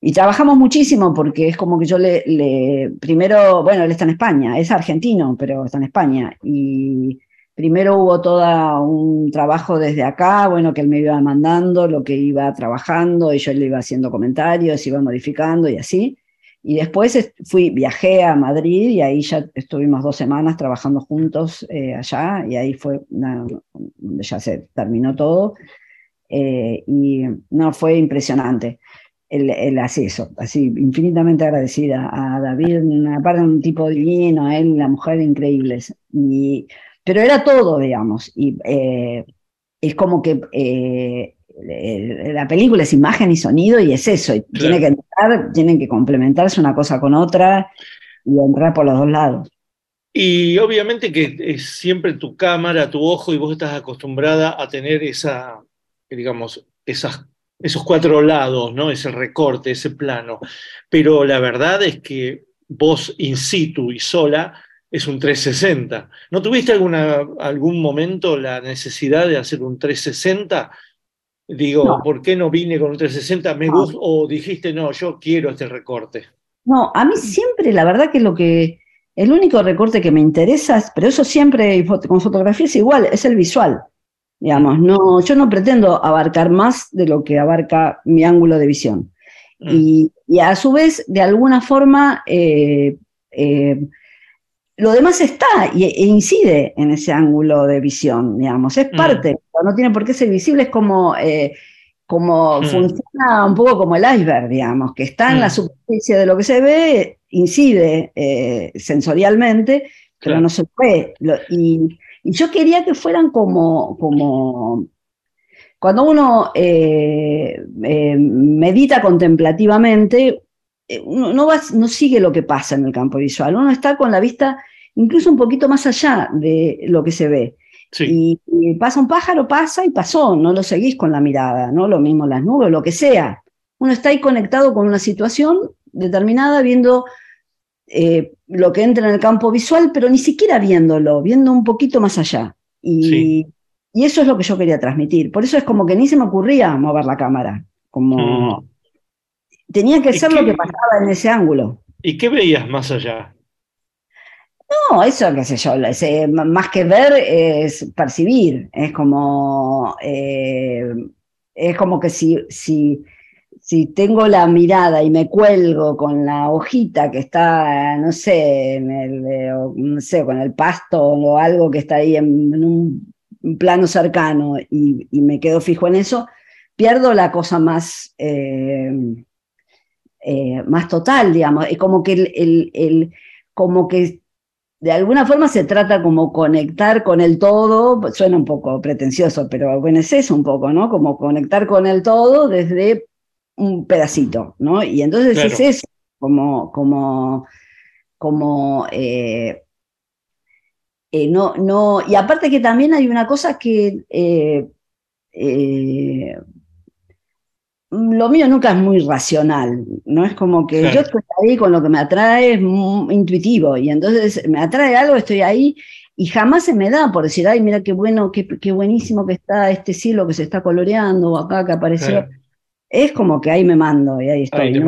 Y trabajamos muchísimo porque es como que yo le, le, primero, bueno, él está en España, es argentino, pero está en España. Y primero hubo todo un trabajo desde acá, bueno, que él me iba mandando lo que iba trabajando y yo le iba haciendo comentarios, iba modificando y así. Y después fui, viajé a Madrid y ahí ya estuvimos dos semanas trabajando juntos eh, allá y ahí fue donde ya se terminó todo. Eh, y no, fue impresionante el, el acceso, así infinitamente agradecida a David, aparte un tipo divino, a él, la mujer increíbles. Y, pero era todo, digamos, y eh, es como que la película es imagen y sonido y es eso, y tiene que entrar, tienen que complementarse una cosa con otra y entrar por los dos lados. Y obviamente que es siempre tu cámara, tu ojo, y vos estás acostumbrada a tener esa, digamos, esas, esos cuatro lados, ¿no? Ese recorte, ese plano. Pero la verdad es que vos in situ y sola es un 360. ¿No tuviste alguna, algún momento la necesidad de hacer un 360? Digo, No. ¿por qué no vine con un 360? Me No. gusta, o dijiste, no, yo quiero este recorte. No, a mí siempre, la verdad que lo que, el único recorte que me interesa, es- pero eso siempre con fotografía es igual, es el visual. Digamos, no, yo no pretendo abarcar más de lo que abarca mi ángulo de visión. Mm. Y, y a su vez, de alguna forma, eh, eh, lo demás está y, e incide en ese ángulo de visión, digamos, es Mm. parte, no tiene por qué ser visible, es como, eh, como Mm. funciona un poco como el iceberg, digamos, que está en la Mm. superficie de lo que se ve, incide eh, sensorialmente, pero Claro. no se ve. Lo- y, y yo quería que fueran como, como cuando uno eh, medita contemplativamente, uno no, va- no sigue lo que pasa en el campo visual, uno está con la vista incluso un poquito más allá de lo que se ve. Sí, Y, y pasa un pájaro, pasa y pasó, no lo seguís con la mirada, ¿no? Lo mismo las nubes, lo que sea. Uno está ahí conectado con una situación determinada, viendo eh, lo que entra en el campo visual, pero ni siquiera viéndolo, viendo un poquito más allá. Y, Sí. y eso es lo que yo quería transmitir. Por eso es como que ni se me ocurría mover la cámara, como Mm. tenía que ¿Y ser lo que pasaba en ese ángulo. ¿Y qué veías más allá? No, eso qué sé yo, es, más que ver es percibir, es como, eh, es como que si, si, si tengo la mirada y me cuelgo con la hojita que está, no sé, eh, no sé, con el pasto o algo que está ahí en, un plano cercano y, me quedo fijo en eso, pierdo la cosa más, eh, más total, digamos, es como que el- el- como que de alguna forma se trata como conectar con el todo, suena un poco pretencioso, pero bueno, es eso un poco, ¿no? Como conectar con el todo desde un pedacito, ¿no? Y entonces Claro. es eso, como, como, como, eh, eh, no, no, y aparte que también hay una cosa que eh, eh, lo mío nunca es muy racional, ¿no? Es como que Claro. yo estoy ahí con lo que me atrae, es muy intuitivo, y entonces me atrae algo, estoy ahí, y jamás se me da por decir, ay, mira qué bueno, qué, qué buenísimo que está este cielo que se está coloreando, o acá que apareció. Claro. Es como que ahí me mando, y ahí estoy, Ahí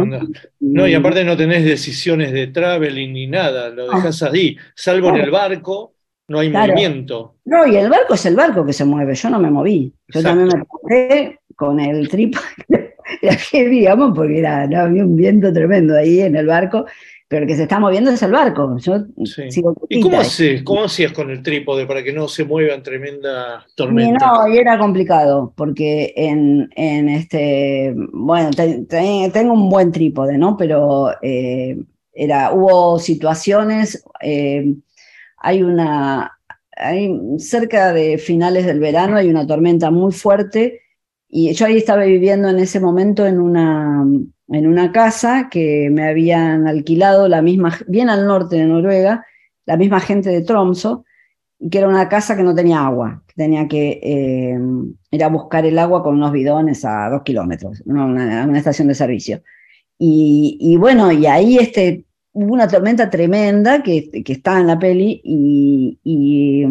¿no? y aparte no tenés decisiones de traveling ni nada, lo dejas ahí. Salvo en el barco, no hay movimiento. No, y el barco es el barco que se mueve, yo no me moví. Yo Exacto. también me puse con el trípode, [LAUGHS] heavy, digamos, porque era, no, había un viento tremendo ahí en el barco, pero el que se está moviendo es el barco. Yo Sí. sigo ¿Y cómo quietita. haces? ¿Cómo hacías con el trípode para que no se mueva en tremenda Y tormenta? no, y era complicado, porque en, en este, bueno, te- te- tengo un buen trípode, ¿no? Pero eh, era, hubo situaciones, eh, hay una, hay, cerca de finales del verano hay una tormenta muy fuerte y yo ahí estaba viviendo en ese momento en una, en una casa que me habían alquilado la misma, bien al norte de Noruega, la misma gente de Tromso, que era una casa que no tenía agua, que tenía que eh, ir a buscar el agua con unos bidones a dos kilómetros, una, una- estación de servicio. Y, bueno, y ahí este, hubo una tormenta tremenda que, que está en la peli y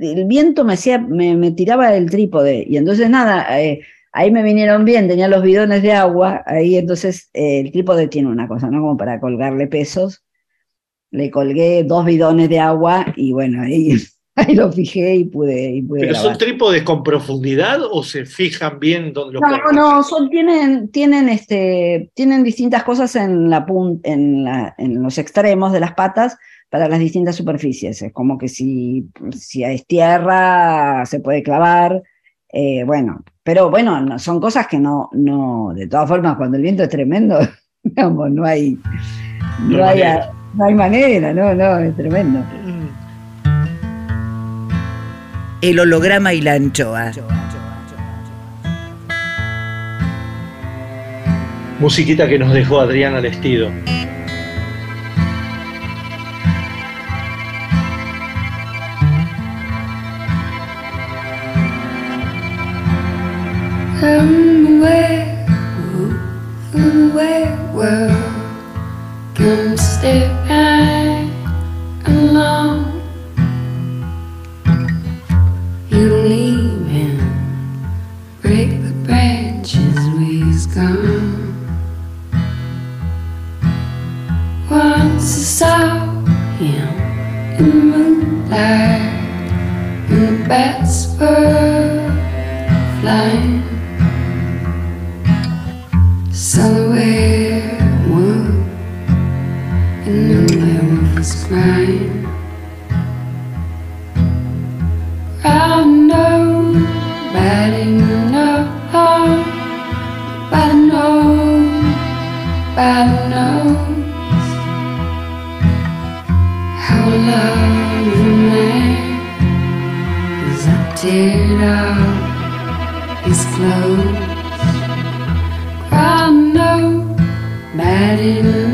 el viento me hacía, me, me tiraba el trípode y entonces nada, eh, ahí me vinieron bien, tenía los bidones de agua, ahí entonces eh, el trípode tiene una cosa, ¿no? Como para colgarle pesos. Le colgué dos bidones de agua y bueno, ahí, [LAUGHS] ahí lo fijé y pude, y pude ¿Pero grabar. son trípodes con profundidad o se fijan bien donde No, no, son, tienen, tienen, este, tienen distintas cosas en, la pun- en, la- en los extremos de las patas para las distintas superficies. Es como que si, si es tierra se puede clavar, eh, bueno, pero bueno, no- son cosas que no, no, de todas formas, cuando el viento es tremendo, [LAUGHS] digamos, no hay, No no, hay no hay manera, no, no, es tremendo. Mm. El holograma y la anchoa. Musiquita que nos dejó Adriana Lestido. Where, from where world come step right along. You leave him, break the branches where he's gone. Once I saw him in the moonlight, and the bats were flying. Somewhere warm in the werewolf's grind. Round nobody know, but nobody knows how love remains. Is up, teared out, his clothes. I didn't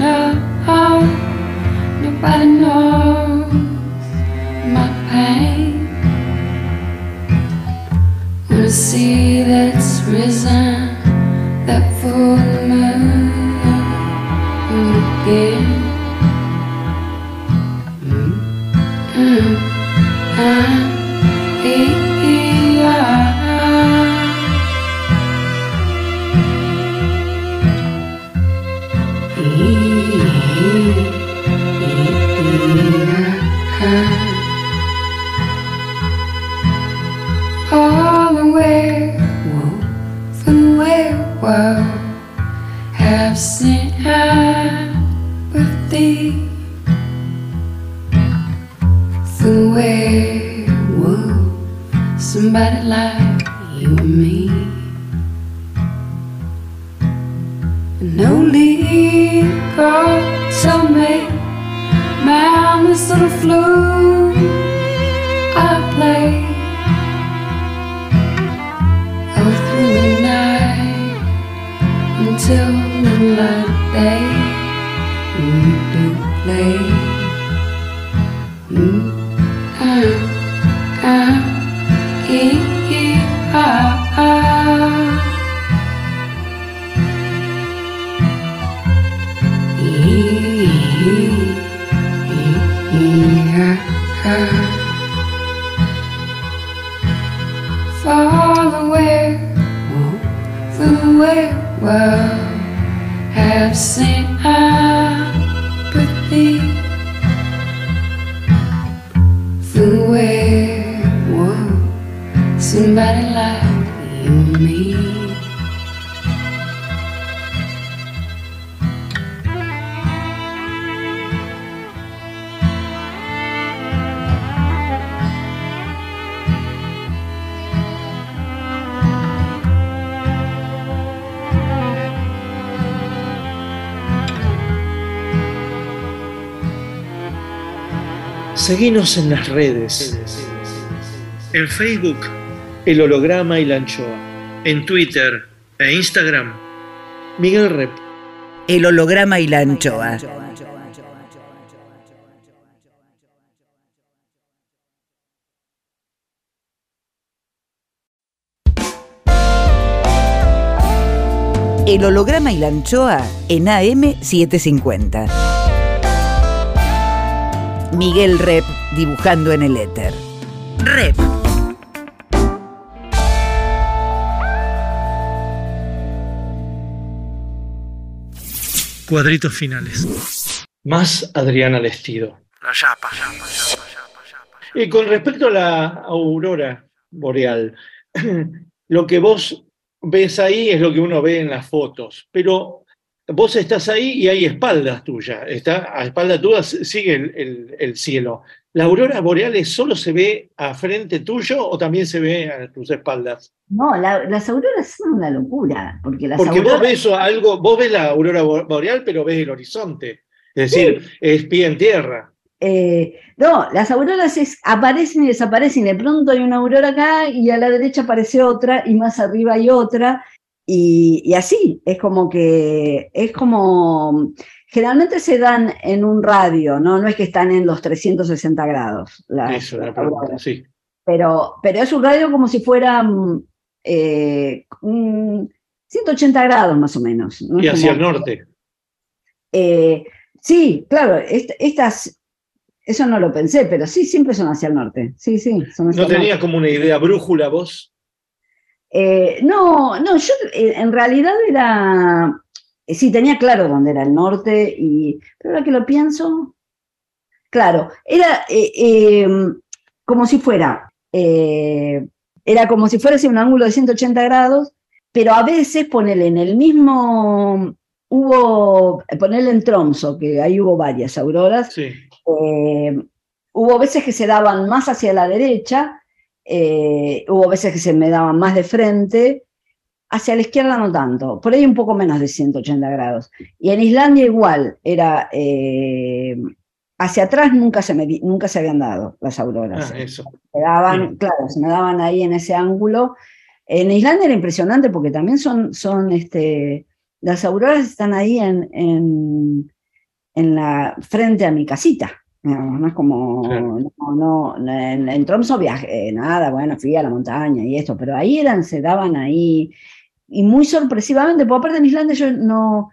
Seguinos en las redes. En Facebook, El Holograma y la Anchoa. En Twitter e Instagram, Miguel Rep. El holograma y la anchoa. El holograma y la anchoa en AM750. Miguel Rep dibujando en el éter. Rep. Cuadritos finales. Más Adriana Lestido. La yapa, yapa, yapa, yapa, yapa. Y con respecto a la aurora boreal, [CLEARS THROAT] lo que vos ves ahí es lo que uno ve en las fotos, pero vos estás ahí y hay espaldas tuyas, está, a espaldas tuyas sigue el, el- el cielo. ¿La aurora boreal solo se ve a frente tuyo o también se ve a tus espaldas? No, la- las auroras son una locura, porque las Porque vos ves algo, vos ves la aurora bo- boreal, pero ves el horizonte. Es decir, es pie en tierra. Eh, no, las auroras es- aparecen y desaparecen. De pronto hay una aurora acá y a la derecha aparece otra y más arriba hay otra. Y, y así, es como que, es como, generalmente se dan en un radio, ¿no? No es que están en los 360 grados. las- Eso, la pregunta, sí. pero, pero es un radio como si fuera mm, eh, 180 grados más o menos. ¿no? Y hacia como- el norte. eh, sí, claro, est- estas, eso no lo pensé, pero sí, siempre son hacia el norte. Sí, sí, son hacia ¿No norte. tenías como una idea brújula vos? Eh, no, no, yo eh, en realidad era, eh, sí, tenía claro dónde era el norte, y, pero ahora que lo pienso, claro, era eh, eh, como si fuera, era como si fuese un ángulo de 180 grados, pero a veces ponele en el mismo, hubo, ponele en Tromso, que ahí hubo varias auroras, Sí. hubo veces que se daban más hacia la derecha, eh, hubo veces que se me daban más de frente, hacia la izquierda no tanto, por ahí un poco menos de 180 grados. Y en Islandia igual, era eh, hacia atrás nunca se, me, nunca se habían dado las auroras. Ah, eso. Se daban, Sí. claro, se me daban ahí en ese ángulo. En Islandia era impresionante porque también son, son este, las auroras están ahí en, en, en la frente a mi casita. Es como, Claro. no, no, en, en Tromso viajé, nada, bueno, fui a la montaña y esto, pero ahí eran, se daban ahí, y muy sorpresivamente, porque aparte en Islandia yo no,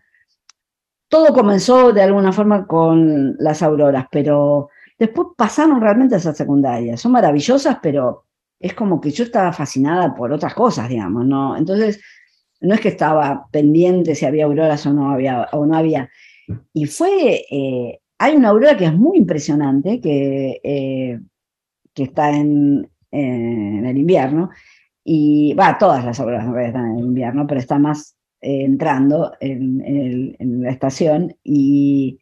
todo comenzó de alguna forma con las auroras, pero después pasaron realmente a ser secundarias. Son maravillosas, pero es como que yo estaba fascinada por otras cosas, digamos, ¿no? Entonces, no es que estaba pendiente si había auroras o no había. O no había. Y fue, eh, hay una aurora que es muy impresionante, que, eh, que está en, en el invierno, y va, todas las auroras están en el invierno, pero está más eh, entrando en, la estación, y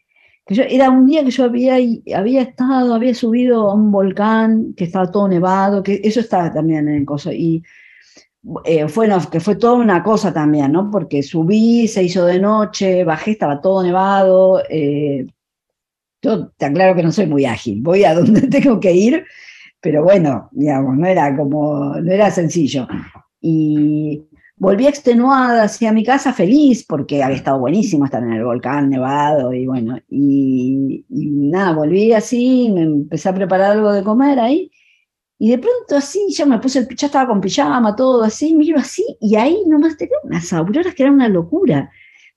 era un día que yo había, había estado, había subido a un volcán que estaba todo nevado, que eso estaba también en el coso, y eh, fue, que fue toda una cosa también, ¿no? Porque subí, se hizo de noche, bajé, estaba todo nevado. eh, yo te aclaro que no soy muy ágil, voy a donde [LAUGHS] tengo que ir, pero bueno, digamos, no era como, no era sencillo. Y volví extenuada hacia mi casa feliz porque había estado buenísimo estar en el volcán nevado y bueno, y, nada, volví así, me empecé a preparar algo de comer ahí. Y de pronto así, ya me puse, el, ya estaba con pijama, todo así, miro así, y ahí nomás tenía unas auroras que eran una locura.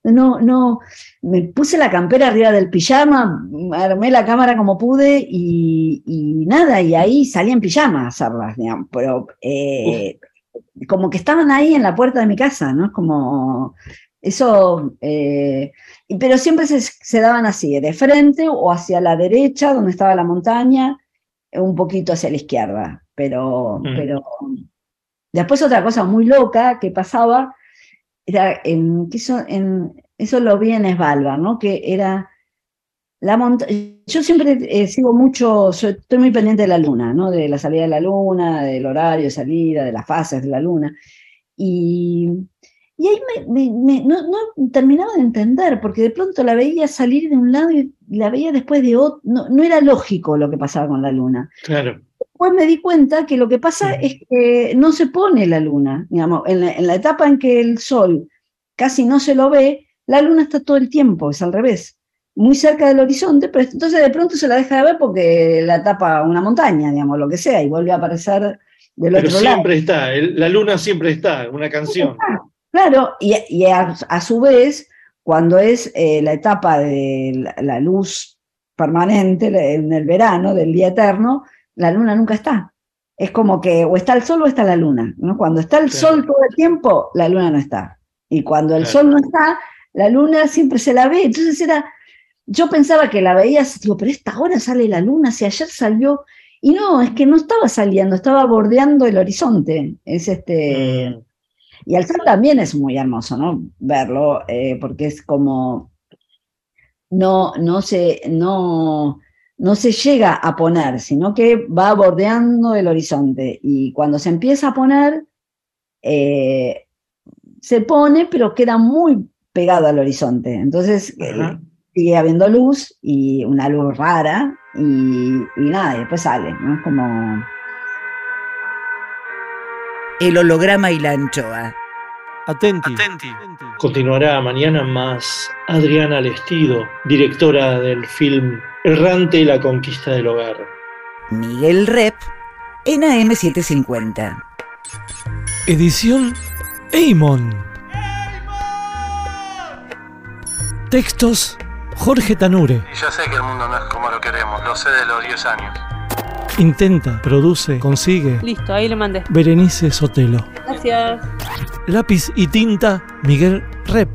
No, no, me puse la campera arriba del pijama, armé la cámara como pude y, y nada, y ahí salí en pijama a hacerlas, digamos, pero eh, como que estaban ahí en la puerta de mi casa, ¿no? Como eso, eh, pero siempre se, se daban así, de frente o hacia la derecha, donde estaba la montaña, un poquito hacia la izquierda, pero, Mm. pero después otra cosa muy loca que pasaba era en, eso, en, eso lo vi en Svalbard, ¿no? Que era la monta- Yo siempre eh, sigo mucho, estoy muy pendiente de la luna, ¿no? De la salida de la luna, del horario de salida, de las fases de la luna. Y, y ahí me, no, terminaba de entender, porque de pronto la veía salir de un lado y la veía después de otro. No era lógico lo que pasaba con la luna. Claro. Después me di cuenta que lo que pasa es que no se pone la luna, digamos, en la, en la etapa en que el sol casi no se lo ve, la luna está todo el tiempo, es al revés, muy cerca del horizonte, pero entonces de pronto se la deja de ver porque la tapa una montaña, digamos, lo que sea, y vuelve a aparecer del Pero otro lado. siempre está, el- la luna siempre está, una canción. Claro, y, y a, a su vez, cuando es eh, la etapa de la, la luz permanente, en el verano del día eterno, la luna nunca está. Es como que o está el sol o está la luna. ¿no? Cuando está el Claro. sol todo el tiempo, la luna no está. Y cuando el Claro. sol no está, la luna siempre se la ve. Entonces era, yo pensaba que la veías, digo, pero esta hora sale la luna, si ayer salió. Y no, es que no estaba saliendo, estaba bordeando el horizonte. Es este. Mm, Y al sol también es muy hermoso, ¿no? Verlo, eh, porque es como. No, no se, no, no se llega a poner, sino que va bordeando el horizonte. Y cuando se empieza a poner, eh, se pone, pero queda muy pegado al horizonte. Entonces eh, sigue habiendo luz y una luz rara, y, y nada, y después sale, ¿no? Es como. El holograma y la anchoa. Atenti. Continuará mañana más Adriana Lestido, directora del film Errante la conquista del hogar. Miguel Rep en AM750. Edición Eimon. Textos Jorge Tanure. Y ya sé que el mundo no es como lo queremos, lo sé de los 10 años. Intenta, produce, consigue. Listo, ahí le mandé. Berenice Sotelo. Gracias. Lápiz y tinta Miguel Rep.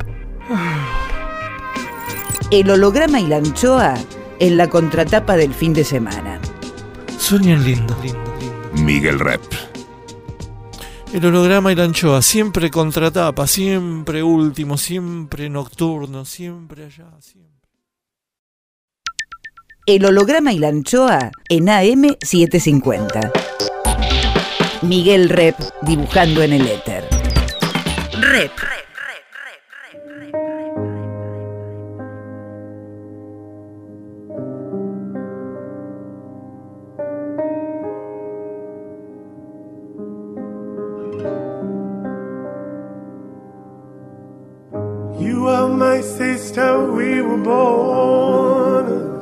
El holograma y la anchoa en la contratapa del fin de semana. Sueñan lindo. Miguel Rep. El holograma y la anchoa, siempre contratapa, siempre último, siempre nocturno, siempre allá, siempre. El holograma y la anchoa en AM750. Miguel Rep dibujando en el éter. Rep.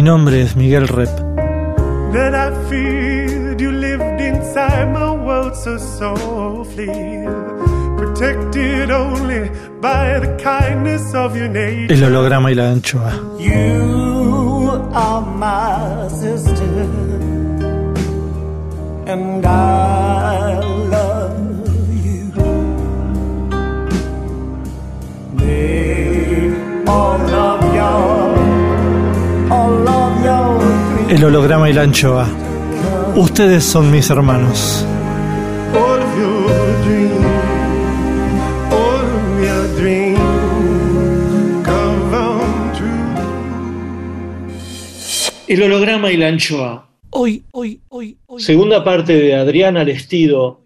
Mi nombre es Miguel Rep. that I feared. You lived inside my world so softly, protected only by the kindness of your nature. El holograma y la anchoa. You are my sister, and I love you. May all of your, all of your El holograma y la anchoa. Ustedes son mis hermanos. El holograma y la anchoa. Hoy, hoy, hoy, hoy. Segunda parte de Adriana Lestido,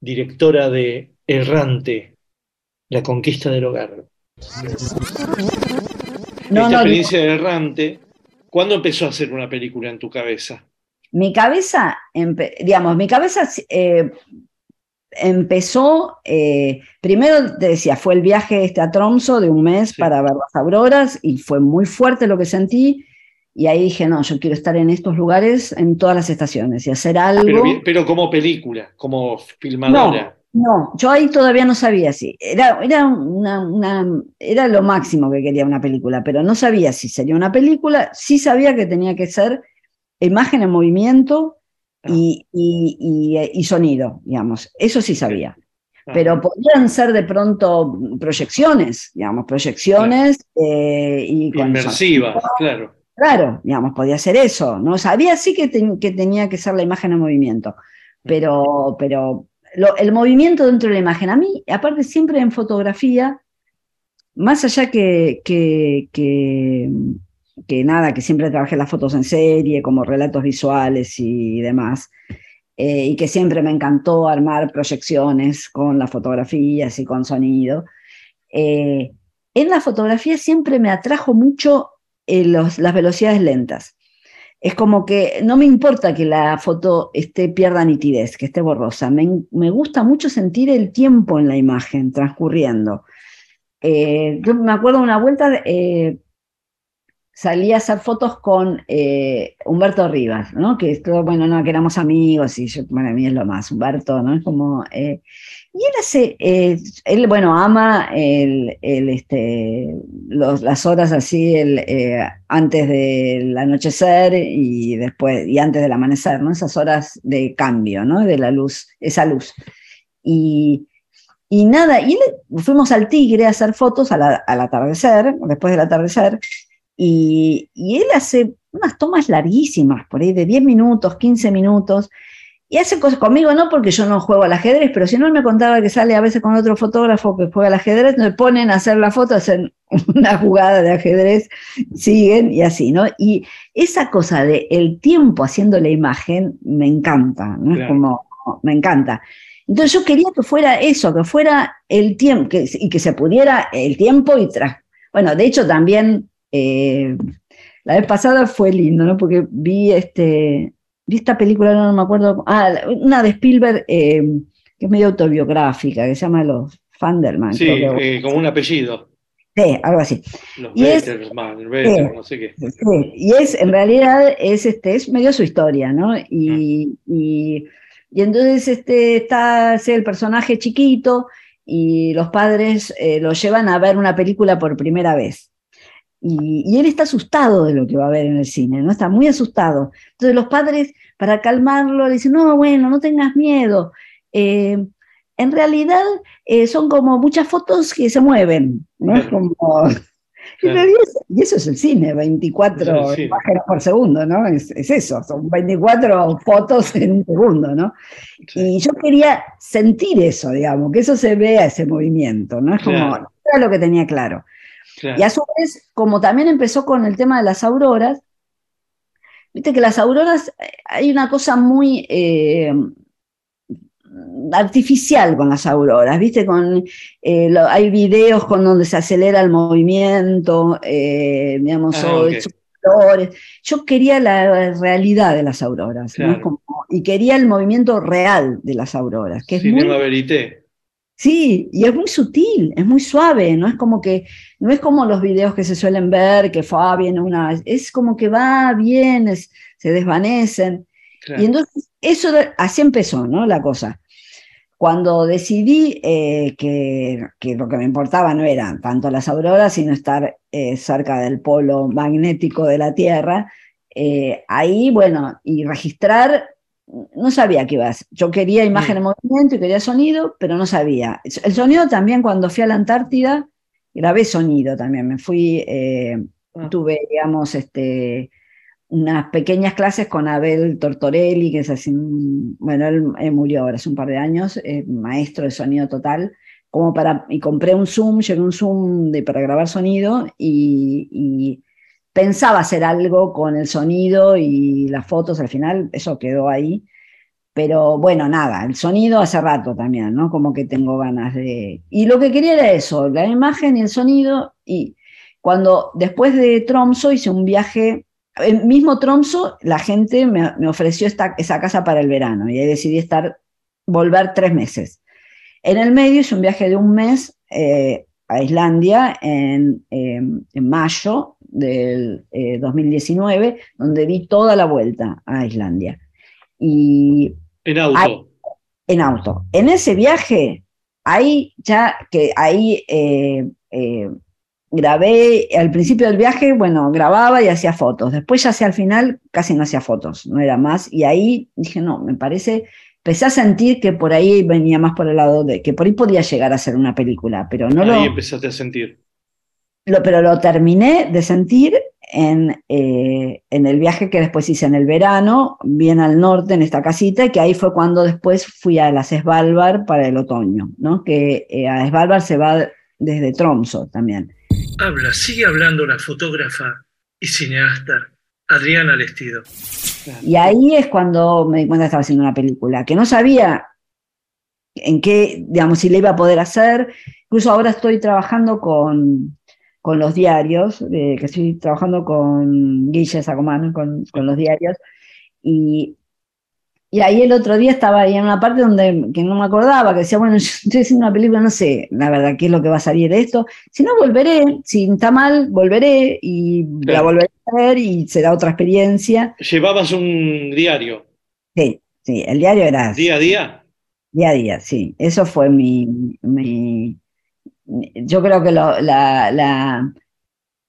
directora de Errante, la conquista del hogar. No, Esta no, experiencia de Errante, ¿cuándo empezó a hacer una película en tu cabeza? mi cabeza, digamos, mi cabeza eh, empezó, eh, primero te decía, fue el viaje este a Tromso de un mes para ver las auroras y fue muy fuerte lo que sentí y ahí dije, no, yo quiero estar en estos lugares en todas las estaciones y hacer algo. Pero, como película, como filmadora. No, yo ahí todavía no sabía si. Era, era, una, una- era lo máximo que quería una película, pero no sabía si sería una película. Sí sabía que tenía que ser imagen en movimiento y, y- y- y sonido, digamos. Eso sí sabía. Ah, Pero podían ser de pronto proyecciones, digamos, proyecciones eh, y con Inmersiva, sonido. claro. Claro, digamos, podía ser eso, ¿no? Sabía sí que, que tenía que ser la imagen en movimiento, pero, pero el movimiento dentro de la imagen, a mí, aparte siempre en fotografía, más allá que, que, nada, que siempre trabajé las fotos en serie, como relatos visuales y demás, eh, y que siempre me encantó armar proyecciones con las fotografías y con sonido, eh, en la fotografía siempre me atrajo mucho eh, las velocidades lentas. Es como que no me importa que la foto esté, pierda nitidez, que esté borrosa. Me, me gusta mucho sentir el tiempo en la imagen transcurriendo. Eh, yo me acuerdo una vuelta, eh, salí a hacer fotos con eh, Humberto Rivas, ¿no? Que esto, bueno, no, que éramos amigos y yo, para mí es lo más, Humberto, ¿no? Es como, eh, y él hace, eh, él, bueno, ama el, el, este, los- las horas así, el, antes del anochecer y después, y antes del amanecer, ¿no? Esas horas de cambio, ¿no? De la luz, esa luz. Y, y nada, y él- fuimos al Tigre a hacer fotos a la- al atardecer, después del atardecer, y, y él hace unas tomas larguísimas, por ahí de 10 minutos, 15 minutos, y hace cosas conmigo, no porque yo no juego al ajedrez, pero si no él me contaba que sale a veces con otro fotógrafo que juega al ajedrez, me ponen a hacer la foto, hacen [LAUGHS] una jugada de ajedrez, siguen y así, ¿no? Y esa cosa de el tiempo haciendo la imagen me encanta, ¿no? Es Claro. como, me encanta. Entonces yo quería que fuera eso, que fuera el tiempo, que- y que se pudiera el tiempo y tras. Bueno, de hecho también eh, la vez pasada fue lindo, ¿no? Porque vi este, vi esta película, no, me acuerdo, ah, una de Spielberg eh, que es medio autobiográfica, que se llama Los Fanderman. Sí, eh, como un apellido. sí, algo así. Los Y es- Better, no sé qué. Sí, y es, en realidad, es, este, es medio su historia, ¿no? Y, y, y entonces este, está sí, el personaje chiquito y los padres eh, lo llevan a ver una película por primera vez. Y, y él está asustado de lo que va a ver en el cine, ¿no? Está muy asustado. Entonces los padres, para calmarlo, le dicen, no, bueno, no tengas miedo. Eh, en realidad eh, son como muchas fotos que se mueven, ¿no? [LAUGHS] Es como... Y eso es el cine, 24 Eso es el cine. imágenes por segundo, ¿no? Es, es eso, son 24 fotos [LAUGHS] en un segundo, ¿no? Y yo quería sentir eso, digamos, que eso se vea ese movimiento, ¿no? Es como, Claro. era lo que tenía claro. Claro. Y a su vez, como también empezó con el tema de las auroras, viste que las auroras, eh, hay una cosa muy eh, artificial con las auroras, viste, con, eh, lo- hay videos con donde se acelera el movimiento, eh, digamos, Ah, o ok. sus colores. Yo quería la realidad de las auroras, ¿no? Como- y quería el movimiento real de las auroras, que es muy, Cinema Verité. Sí, y es muy sutil, es muy suave, no es como que, no es como los videos que se suelen ver, que fue, viene una, es como que va, viene, se desvanecen. Claro. Y entonces, eso, así empezó, ¿no? La cosa. Cuando decidí eh, que, que lo que me importaba no eran tanto las auroras, sino estar eh, cerca del polo magnético de la Tierra, eh, ahí, bueno, y registrar, no sabía qué ibas. Yo quería imagen en movimiento y quería sonido, pero no sabía. El sonido también, cuando fui a la Antártida, grabé sonido también. Me fui, eh, tuve, digamos, este, unas pequeñas clases con Abel Tortorelli, que es así, bueno, él, él murió ahora hace un par de años, eh, maestro de sonido total, como para, y compré un Zoom, llevé un Zoom de, para grabar sonido y, y pensaba hacer algo con el sonido y las fotos, al final eso quedó ahí, pero bueno, nada, el sonido hace rato también, ¿no? Como que tengo ganas de... Y lo que quería era eso, la imagen y el sonido, y cuando después de Tromso hice un viaje el mismo Tromso, la gente me, me ofreció esta, esa casa para el verano y ahí decidí estar, volver tres meses. En el medio hice un viaje de un mes eh, a Islandia en, eh, en mayo del eh, 2019, donde di toda la vuelta a Islandia. Y En auto. Ahí- en auto. En ese viaje, ahí ya que ahí eh, eh, grabé, al principio del viaje, bueno, grababa y hacía fotos. Después ya hacia el final casi no hacía fotos, no era más. Y ahí dije, no, me parece, empecé a sentir que por ahí venía más por el lado de, que por ahí podía llegar a ser una película, pero no Ahí lo, empezaste a sentir. Lo- pero lo terminé de sentir en, eh, en el viaje que después hice en el verano, bien al norte, en esta casita, y que ahí fue cuando después fui a las Svalbard para el otoño, ¿no? Que eh, a Svalbard se va desde Tromso también. Habla, sigue hablando la fotógrafa y cineasta Adriana Lestido. Y ahí es cuando me di cuenta que estaba haciendo una película, que no sabía en qué, digamos, si le iba a poder hacer. Incluso ahora estoy trabajando con, con los diarios, eh, que estoy trabajando con Guille Sacomán, con, con los diarios, y, y ahí el otro día estaba ahí en una parte donde que no me acordaba, que decía, bueno, [LAUGHS] yo estoy haciendo una película, no sé, la verdad, qué es lo que va a salir de esto. Si no, volveré, si está mal, volveré y la volveré a ver y será otra experiencia. Llevabas un diario, Sí, sí, el diario era día a día. día a día, sí. Eso fue mi- mi- yo creo que lo- la, la-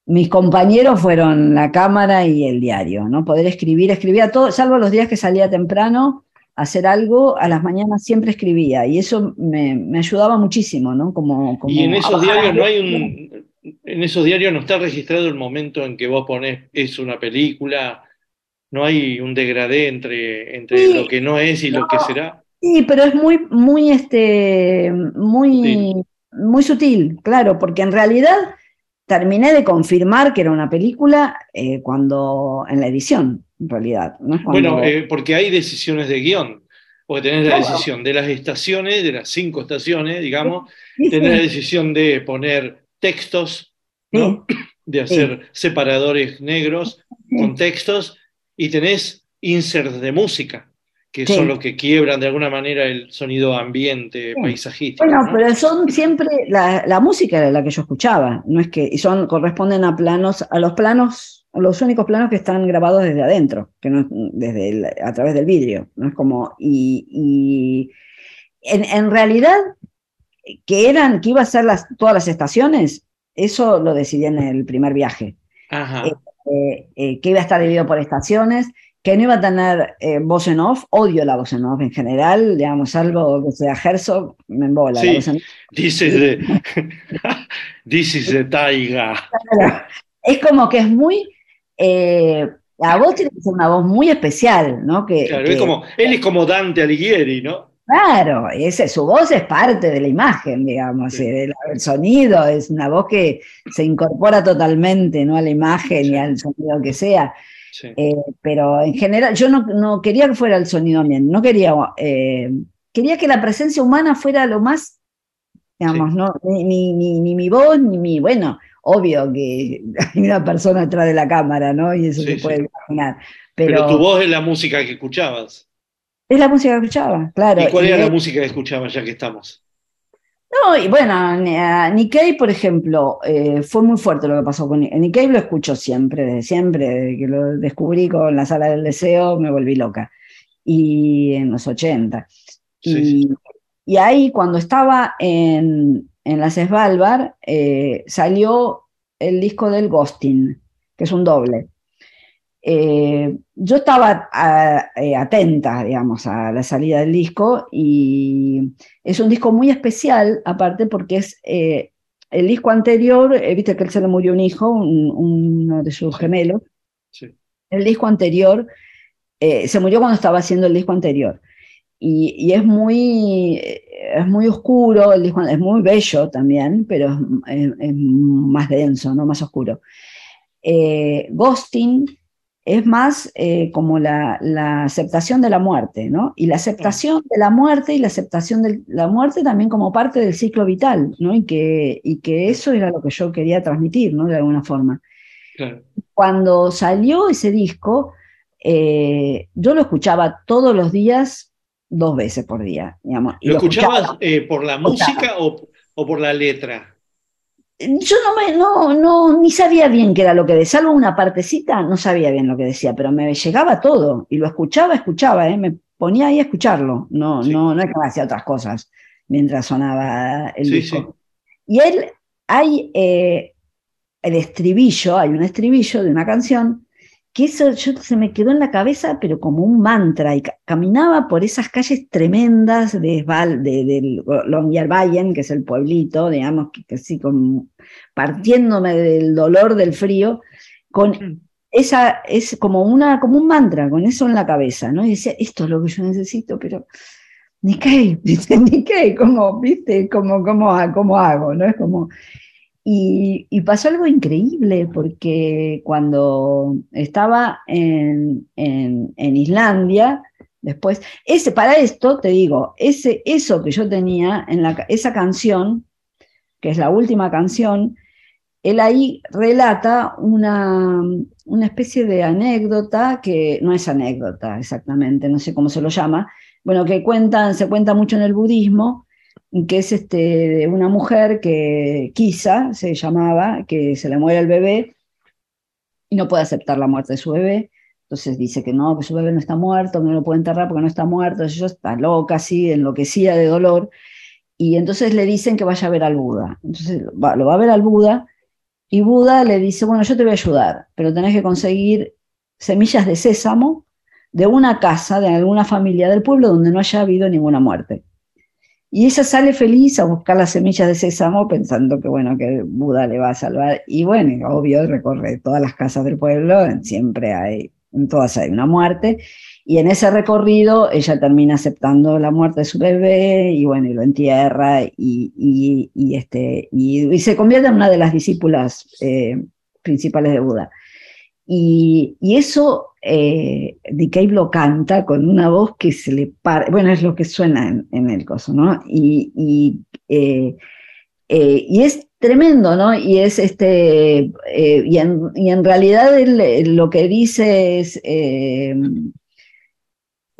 mis compañeros fueron la cámara y el diario, ¿no? Poder escribir, escribía todo, salvo los días que salía temprano a hacer algo, a las mañanas siempre escribía y eso me, me ayudaba muchísimo, ¿no? Como, como Y en esos diarios no hay un, en esos diarios no está registrado el momento en que vos ponés es una película, no hay un degradé entre, entre Sí, lo que no es y lo que será. Sí, pero es muy, muy, este, muy, muy sutil, claro, porque en realidad terminé de confirmar que era una película eh, cuando en la edición, en realidad. No es cuando- Bueno, eh, porque hay decisiones de guion, porque tenés la decisión de las estaciones, de las cinco estaciones, digamos, Sí, tenés la decisión de poner textos, ¿no? de hacer separadores negros con textos, y tenés inserts de música, que Sí. son los que quiebran de alguna manera el sonido ambiente, paisajístico. Bueno, ¿no? pero son siempre, la, la música era la que yo escuchaba, no es que, y son, corresponden a planos, a los planos, a los únicos planos que están grabados desde adentro, que no es desde el- a través del vidrio, no es como, y, y en, en realidad, que eran, que iba a ser las, todas las estaciones, eso lo decidí en el primer viaje, Ajá. eh, eh, que iba a estar dividido por estaciones, que no iba a tener eh, voz en off, odio la voz en off en general, digamos, salvo que sea Herzog, me embola la Sí, voz en off. this is the, this is the taiga. Es como que es muy. eh, la voz tiene que ser una voz muy especial, ¿no? Que, Claro, que- es como, él es como Dante Alighieri, ¿no? claro, ese, su voz es parte de la imagen, digamos, Sí. eh, el, el sonido es una voz que se incorpora totalmente, ¿no? A la imagen y al sonido que sea. Sí. Eh, pero en general, yo no, no quería que fuera el sonido ambiente, no quería. eh, quería que la presencia humana fuera lo más, digamos, no, ni, ni, ni- ni mi voz, ni mi. Bueno, obvio que [LAUGHS] hay una persona atrás de la cámara, ¿no? Y eso Sí, se puede imaginar. Pero, Pero, tu voz es la música que escuchabas. es la música que escuchaba, claro. ¿Y cuál y era la música que escuchabas ya que estamos? No, y bueno, Nick Cave, por ejemplo, eh, fue muy fuerte lo que pasó con Nick. Nick Cave lo escucho siempre, desde siempre, desde que lo descubrí con la sala del deseo, me volví loca. Y en los 80. Y, y ahí, cuando estaba en, en las Svalbard, eh, salió el disco del Ghosting, que es un doble. Eh, yo estaba a- eh, atenta, digamos, a la salida del disco y es un disco muy especial, aparte porque es eh, el disco anterior, eh, viste que él se le murió un hijo, un- uno de sus gemelos. Sí. El disco anterior eh, se murió cuando estaba haciendo el disco anterior. Y, y es muy, eh, es muy oscuro, el disco es muy bello también, pero es, es- es más denso, ¿no? más oscuro. Ghosting es más eh, como la, la aceptación de la muerte, ¿no? Y la aceptación de la muerte y la aceptación de la muerte también como parte del ciclo vital, ¿no? Y que, y que eso era lo que yo quería transmitir, ¿no? De alguna forma. Claro. Cuando salió ese disco, eh, yo lo escuchaba todos los días, dos veces por día, digamos. y ¿Lo escuchabas escuchaba. eh, por la música o, o por la letra? Yo no, me, no, no, ni sabía bien qué era lo que decía, salvo una partecita, no sabía bien lo que decía, pero me llegaba todo y lo escuchaba, escuchaba, ¿eh? me ponía ahí a escucharlo, no, no, no es que me hacía otras cosas mientras sonaba el Sí, disco. Y él, hay eh, el estribillo, hay un estribillo de una canción que eso yo, se me quedó en la cabeza, pero como un mantra, y ca- caminaba por esas calles tremendas de, de, del Longyearbyen, que es el pueblito, digamos, que, con, partiéndome del dolor del frío, con esa, es como, una, como un mantra, con eso en la cabeza, ¿no? Y decía, esto es lo que yo necesito, pero ni qué, [LAUGHS] dice, ni qué, ¿cómo, viste? ¿Cómo, cómo, cómo hago? ¿no? Es como... Y, pasó algo increíble porque cuando estaba en, en- en Islandia, después, ese, para esto te digo, ese, eso que yo tenía en la, esa canción, que es la última canción, él ahí relata una, una especie de anécdota que no es anécdota exactamente, no sé cómo se lo llama, bueno, que cuentan, se cuenta mucho en el budismo, que es este, de una mujer que Kisa se llamaba, que se le muere el bebé y no puede aceptar la muerte de su bebé. Entonces dice que no, que su bebé no está muerto, no lo puede enterrar porque no está muerto. Ella está loca, así, enloquecida de dolor. Y entonces le dicen que vaya a ver al Buda. Entonces va- lo va a ver al Buda y Buda le dice, bueno, yo te voy a ayudar, pero tenés que conseguir semillas de sésamo de una casa, de alguna familia del pueblo donde no haya habido ninguna muerte. Y ella sale feliz a buscar las semillas de sésamo pensando que, bueno, que Buda le va a salvar. Y bueno, obvio, recorre todas las casas del pueblo, siempre hay, en todas hay una muerte. Y en ese recorrido ella termina aceptando la muerte de su bebé y bueno, y lo entierra y, y, y, este, y, y se convierte en una de las discípulas eh, principales de Buda. Y, eso eh, Cave lo canta con una voz que se le para, bueno, es lo que suena en, el coso, ¿no? Y, eh, eh, y es tremendo, ¿no? Y es este, eh, y, en, y, en, realidad lo que dice es,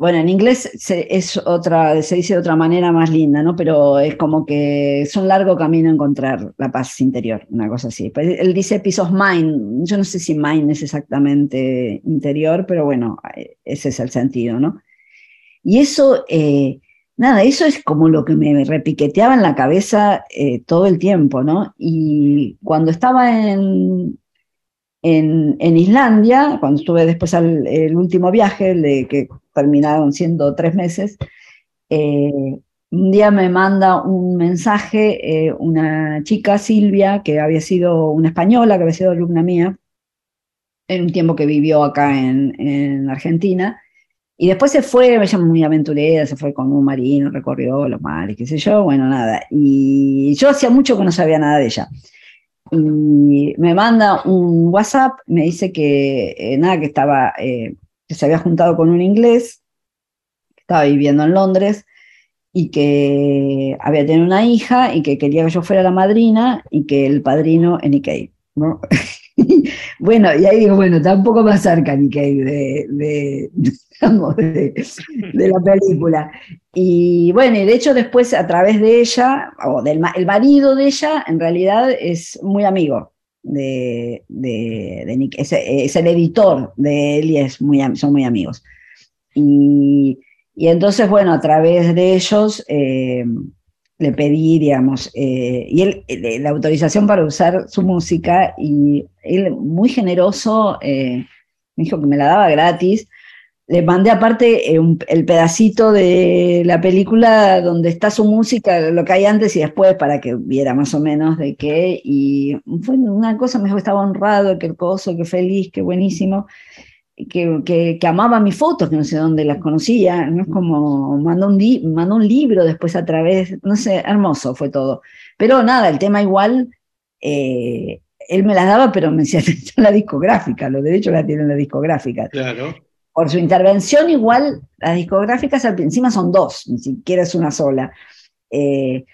bueno, en inglés se, es otra, se dice de otra manera más linda, ¿no? Pero es como que es un largo camino encontrar la paz interior, una cosa así. Pues él dice peace of mind, yo no sé si mind es exactamente interior, pero bueno, ese es el sentido, ¿no? Y eso, eh, nada, eso es como lo que me repiqueteaba en la cabeza eh, todo el tiempo, ¿no? Y cuando estaba en, en, en, Islandia, cuando estuve después al el último viaje, de que terminaron siendo tres meses, eh, un día me manda un mensaje eh, una chica, Silvia, que había sido una española, que había sido alumna mía, en un tiempo que vivió acá en, en Argentina, y después se fue, ella muy aventurera, se fue con un marino, recorrió los mares, qué sé yo, bueno, nada. Y yo hacía mucho que no sabía nada de ella y me manda un WhatsApp, me dice que eh, nada, que estaba, eh, que se había juntado con un inglés, que estaba viviendo en Londres y que había tenido una hija y que quería que yo fuera la madrina y que el padrino en Ikei. ¿no? [LAUGHS] [LAUGHS] bueno, y ahí digo, bueno, tampoco más cerca Ikei de, de, la película. Y bueno, y de hecho después a través de ella, o del el marido de ella, en realidad es muy amigo de, de, de Nick, es, es, el editor de él y es muy, son muy amigos. Y, y entonces, bueno, a través de ellos eh, le pedí, digamos, eh, y él, la autorización para usar su música y él muy generoso, eh, me dijo que me la daba gratis le mandé aparte eh, el pedacito de la película donde está su música, lo que hay antes y después, para que viera más o menos de qué. Y fue una cosa, me dijo que estaba honrado, que el coso, que feliz, que buenísimo, que, que, que, amaba mis fotos, que no sé dónde las conocía, ¿no? Es como mandó un, mandó un libro después a través, no sé, hermoso fue todo. Pero nada, el tema igual. Eh, él me las daba, pero me decía, [LAUGHS] la discográfica, los derechos la tienen la discográfica. Claro por su intervención, igual las discográficas al encima son dos, ni siquiera es una sola. Eh,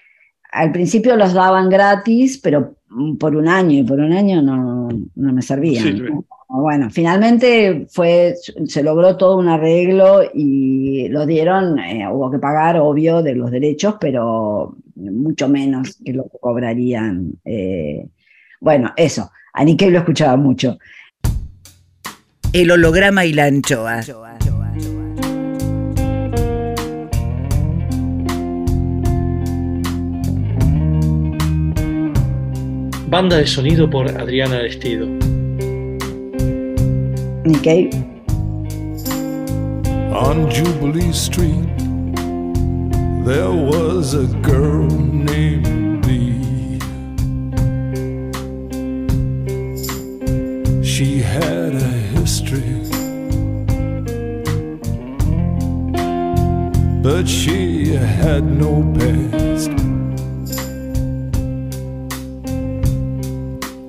al principio los daban gratis, pero por un año, y por un año no, no me servían. Sí. Bueno, finalmente fue, se logró todo un arreglo y lo dieron, eh, hubo que pagar, obvio, de los derechos, pero mucho menos que lo que cobrarían. Eh, bueno, eso, a Nikkei lo escuchaba mucho el holograma y la anchoa. Banda de sonido por Adriana Arestido. Nikkei. On Jubilee Street, there was a girl named Bee. She had a history. But she had no past.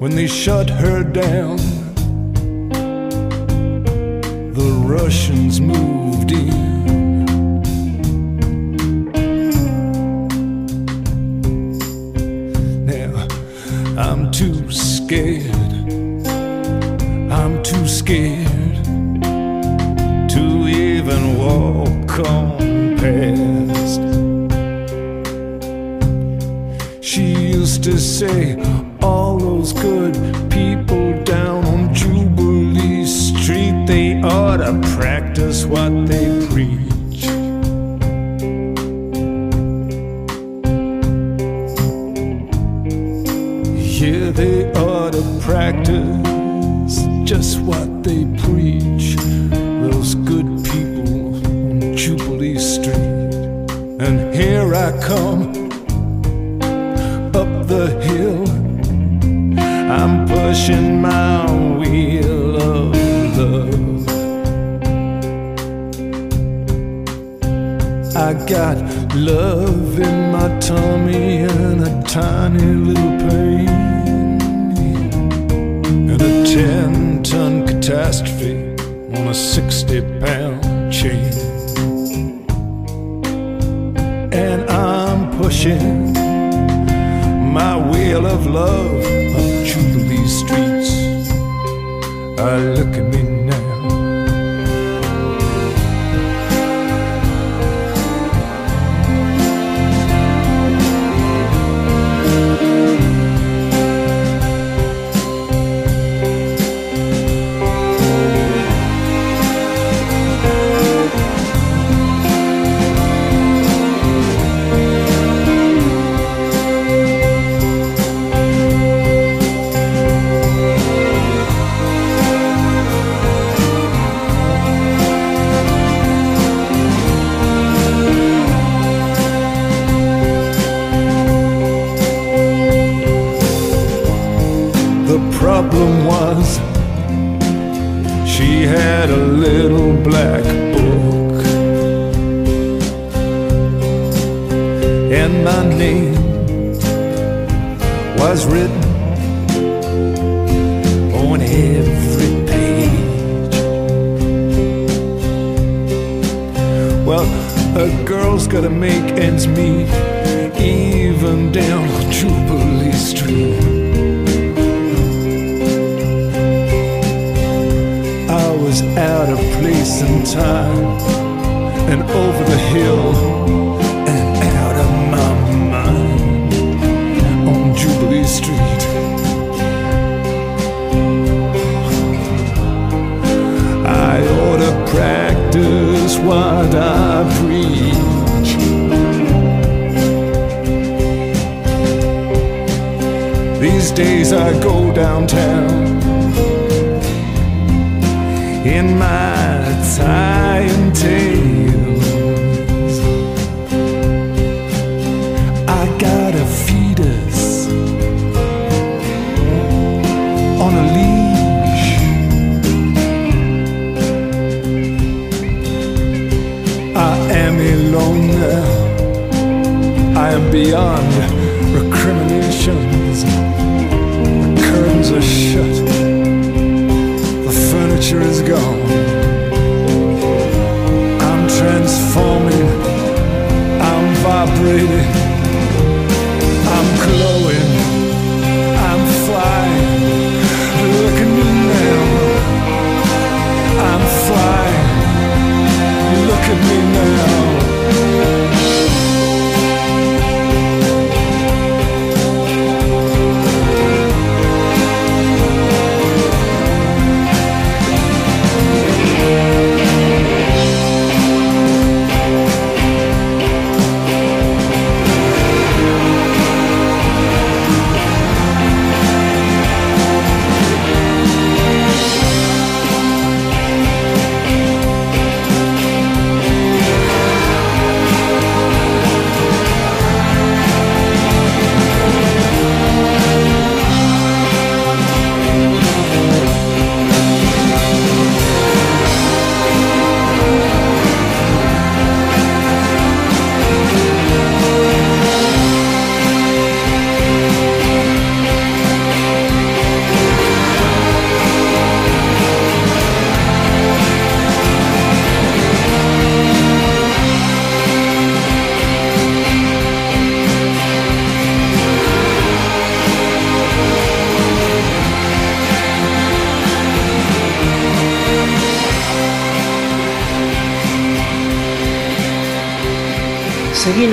when they shut her down. The Russians moved in. Now, I'm too scared. I'm too scared to even walk on past. She used to say, practice what they got love in my tummy and a tiny little pain. And a 10 ton catastrophe on a 60 pound chain. And I'm pushing my wheel of love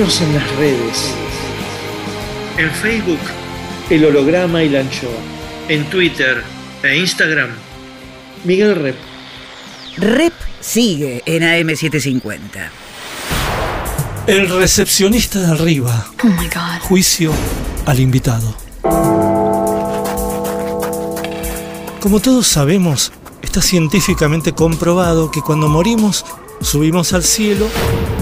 En las redes. En Facebook, el holograma y la anchoa. En Twitter e Instagram, Miguel Rep. Rep sigue en AM750. El recepcionista de arriba. Oh my God. Juicio al invitado. Como todos sabemos, está científicamente comprobado que cuando morimos subimos al cielo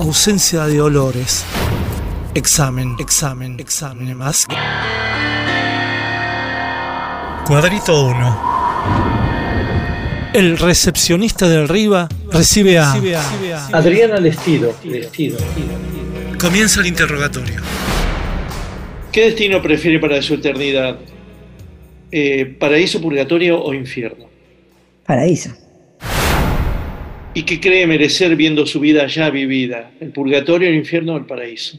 ausencia de olores. Examen, examen, examen más. Cuadrito 1. El recepcionista de arriba recibe a Adriana Lestido. Lestido. Comienza el interrogatorio. ¿Qué destino prefiere para su eternidad? Eh, ¿Paraíso, purgatorio o infierno? Paraíso. ¿Y qué cree merecer viendo su vida ya vivida? ¿El purgatorio, el infierno o el paraíso?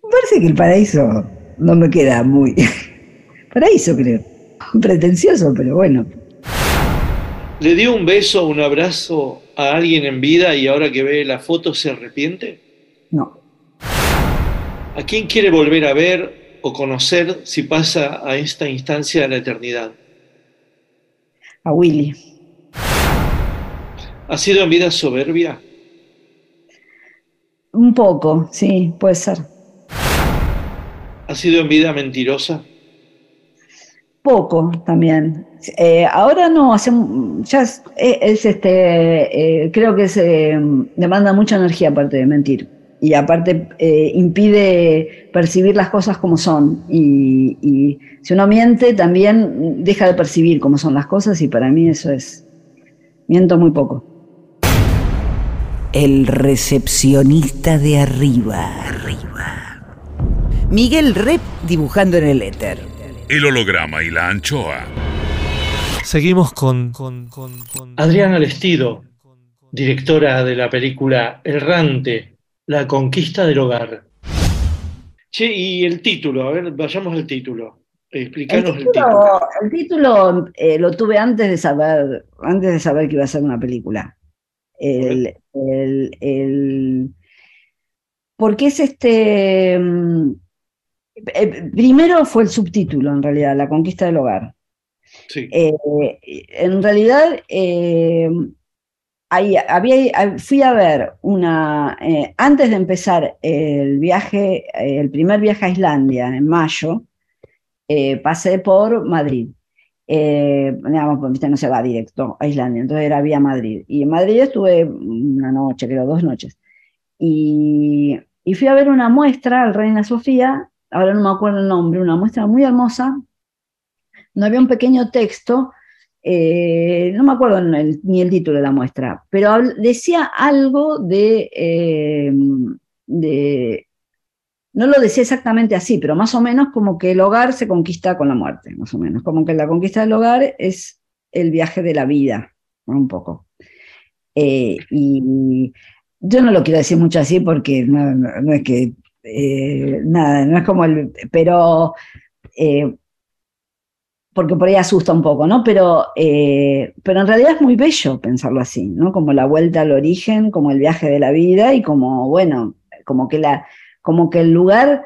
Parece que el paraíso no me queda muy. [LAUGHS] Paraíso, creo. Pretencioso, pero bueno. ¿Le dio un beso un abrazo a alguien en vida y ahora que ve la foto se arrepiente? No. ¿A quién quiere volver a ver o conocer si pasa a esta instancia de la eternidad? A Willy. ¿Ha sido en vida soberbia? Un poco, sí, puede ser. ¿Ha sido en vida mentirosa? Poco también. Eh, ahora no, hace, ya es, es este, eh, creo que se demanda mucha energía aparte de mentir. Y aparte eh, impide percibir las cosas como son. Y, y si uno miente, también deja de percibir cómo son las cosas. Y para mí eso es. Miento muy poco. El recepcionista de arriba. Arriba. Miguel Rep dibujando en el éter. El holograma y la anchoa. Seguimos con, con, con- con- Adriana Lestido, directora de la película Errante, La conquista del hogar. Che, y el título, a ver, vayamos al título. Explícanos el título. título, el título, eh, lo tuve antes de saber, antes de saber que iba a ser una película. El, el- el- porque es este. mm, eh, primero fue el subtítulo, en realidad, La conquista del hogar. Sí. Eh, en realidad, eh, ahí había, fui a ver una, eh, antes de empezar el viaje, el primer viaje a Islandia en mayo, pasé por Madrid. Eh, digamos, pues, no se va directo a Islandia, entonces era vía Madrid. Y en Madrid estuve una noche, creo, dos noches. Y, y fui a ver una muestra al Reina Sofía, ahora no me acuerdo el nombre, una muestra muy hermosa, donde había un pequeño texto, eh, no me acuerdo el- ni el título de la muestra, pero decía algo de, eh, de- no lo decía exactamente así, pero más o menos como que el hogar se conquista con la muerte, más o menos, como que la conquista del hogar es el viaje de la vida, un poco. Eh, y yo no lo quiero decir mucho así porque no, es que, eh, nada, no es como el, pero, eh, porque por ahí asusta un poco, ¿no? Pero, pero en realidad es muy bello pensarlo así, ¿no? Como la vuelta al origen, como el viaje de la vida y como, bueno, como que, la, como que el lugar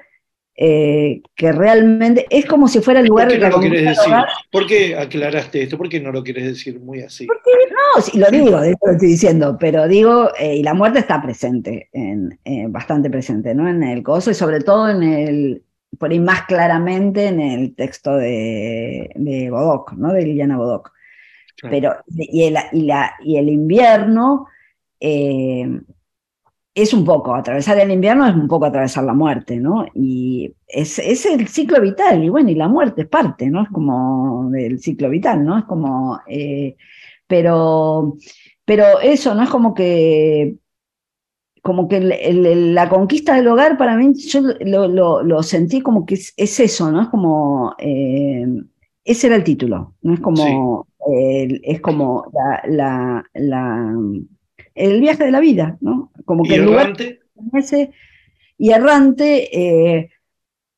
eh, que realmente es como si fuera el lugar ¿Por qué de no lo del decir? ¿Por qué aclaraste esto? ¿Por qué no lo quieres decir muy así? No, sí, lo digo, de lo estoy diciendo, pero digo, eh, y la muerte está presente, en, eh, bastante presente, ¿no? En el coso y sobre todo en el, por ahí más claramente en el texto de, de Bodoc, ¿no? De Liliana Bodoc. Pero, y el, y la, y el invierno es un poco, atravesar el invierno es un poco atravesar la muerte, ¿no? Y es, es el ciclo vital, y bueno, y la muerte es parte, ¿no? Es como del ciclo vital, ¿no? Es como, eh, pero, pero eso, ¿no? Es como que como que el- el- el- la conquista del hogar para mí, yo lo, lo- lo sentí como que es, es eso, ¿no? Es como, eh, ese era el título, ¿no? Es como, eh, es como la, la- la- el viaje de la vida, ¿no? Como que ¿Y el lugar errante? ese y errante, eh,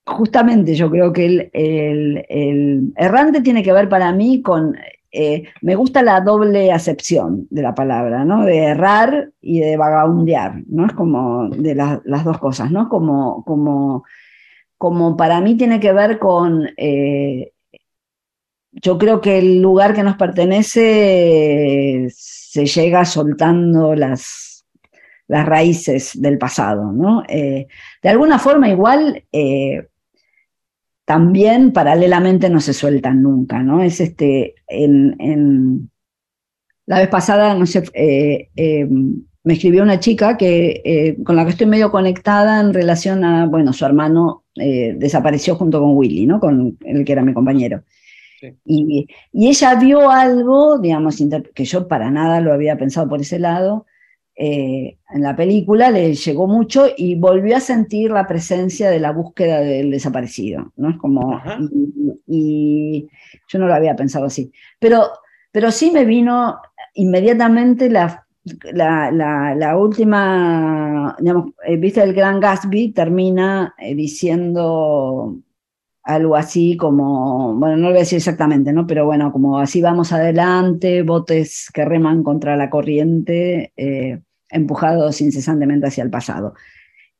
justamente yo creo que el, el- el errante tiene que ver para mí con, eh, me gusta la doble acepción de la palabra, ¿no? De errar y de vagabundear, ¿no? Es como de la- las dos cosas, ¿no? Como, como, como para mí tiene que ver con, eh, yo creo que el lugar que nos pertenece se llega soltando las, las raíces del pasado, ¿no? Eh, de alguna forma igual eh, también paralelamente no se sueltan nunca, ¿no? Es este, en, en- la vez pasada, no sé, eh, me escribió una chica que, con la que estoy medio conectada en relación a, bueno, su hermano desapareció junto con Willy, ¿no? Con el que era mi compañero. Y, y ella vio algo, digamos, que yo para nada lo había pensado por ese lado, eh, en la película le llegó mucho y volvió a sentir la presencia de la búsqueda del desaparecido, ¿no? Es como, y, y yo no lo había pensado así, pero, pero sí me vino inmediatamente la, la, la- la última, digamos, eh, viste, el gran Gatsby termina eh, diciendo algo así como, bueno, no lo voy a decir exactamente, ¿no? Pero bueno, como así vamos adelante, botes que reman contra la corriente, eh, empujados incesantemente hacia el pasado.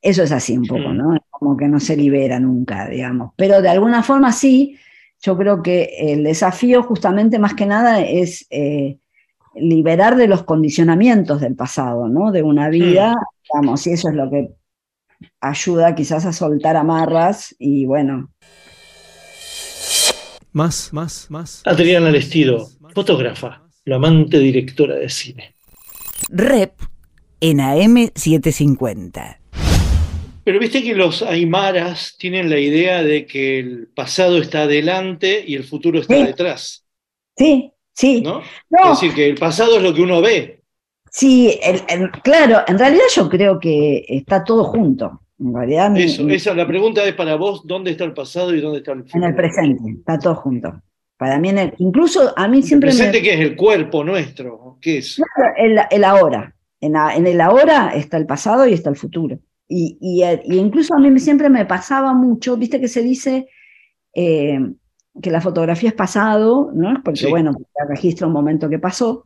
Eso es así un poco, ¿no? Como que no se libera nunca, digamos. Pero de alguna forma sí, yo creo que el desafío justamente más que nada es eh, liberar de los condicionamientos del pasado, ¿no? De una vida, digamos, y eso es lo que ayuda quizás a soltar amarras y bueno, Más, más, más. Adriana Lestido, fotógrafa, la amante directora de cine. Rep en AM750. Pero viste que los aymaras tienen la idea de que el pasado está adelante y el futuro está Sí. detrás, sí, sí. ¿no? No. Es decir, que el pasado es lo que uno ve. Sí, el- el- claro, en realidad yo creo que está todo junto. En realidad mi- Eso, esa, la pregunta es para vos, ¿dónde está el pasado y dónde está el futuro? en el presente, está todo junto. Para mí, en el- incluso a mí El siempre me... presente que es el cuerpo nuestro, ¿qué es? El, el ahora. En, la- en el ahora está el pasado y está el futuro. Y, y, eh, y incluso a mí me- siempre me pasaba mucho, viste que se dice eh, que la fotografía es pasado, ¿no? Porque Sí. bueno, registra un momento que pasó.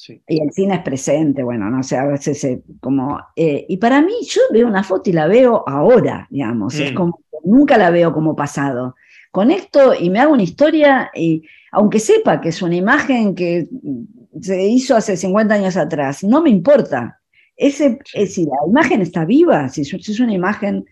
Sí. Y el cine es presente, bueno, no sé, a veces eh, como... eh, y para mí, yo veo una foto y la veo ahora, digamos, es Mm. como, nunca la veo como pasado. Conecto y me hago una historia, y aunque sepa que es una imagen que se hizo hace 50 años atrás, no me importa. Ese, eh, si la imagen está viva, si es, si es una imagen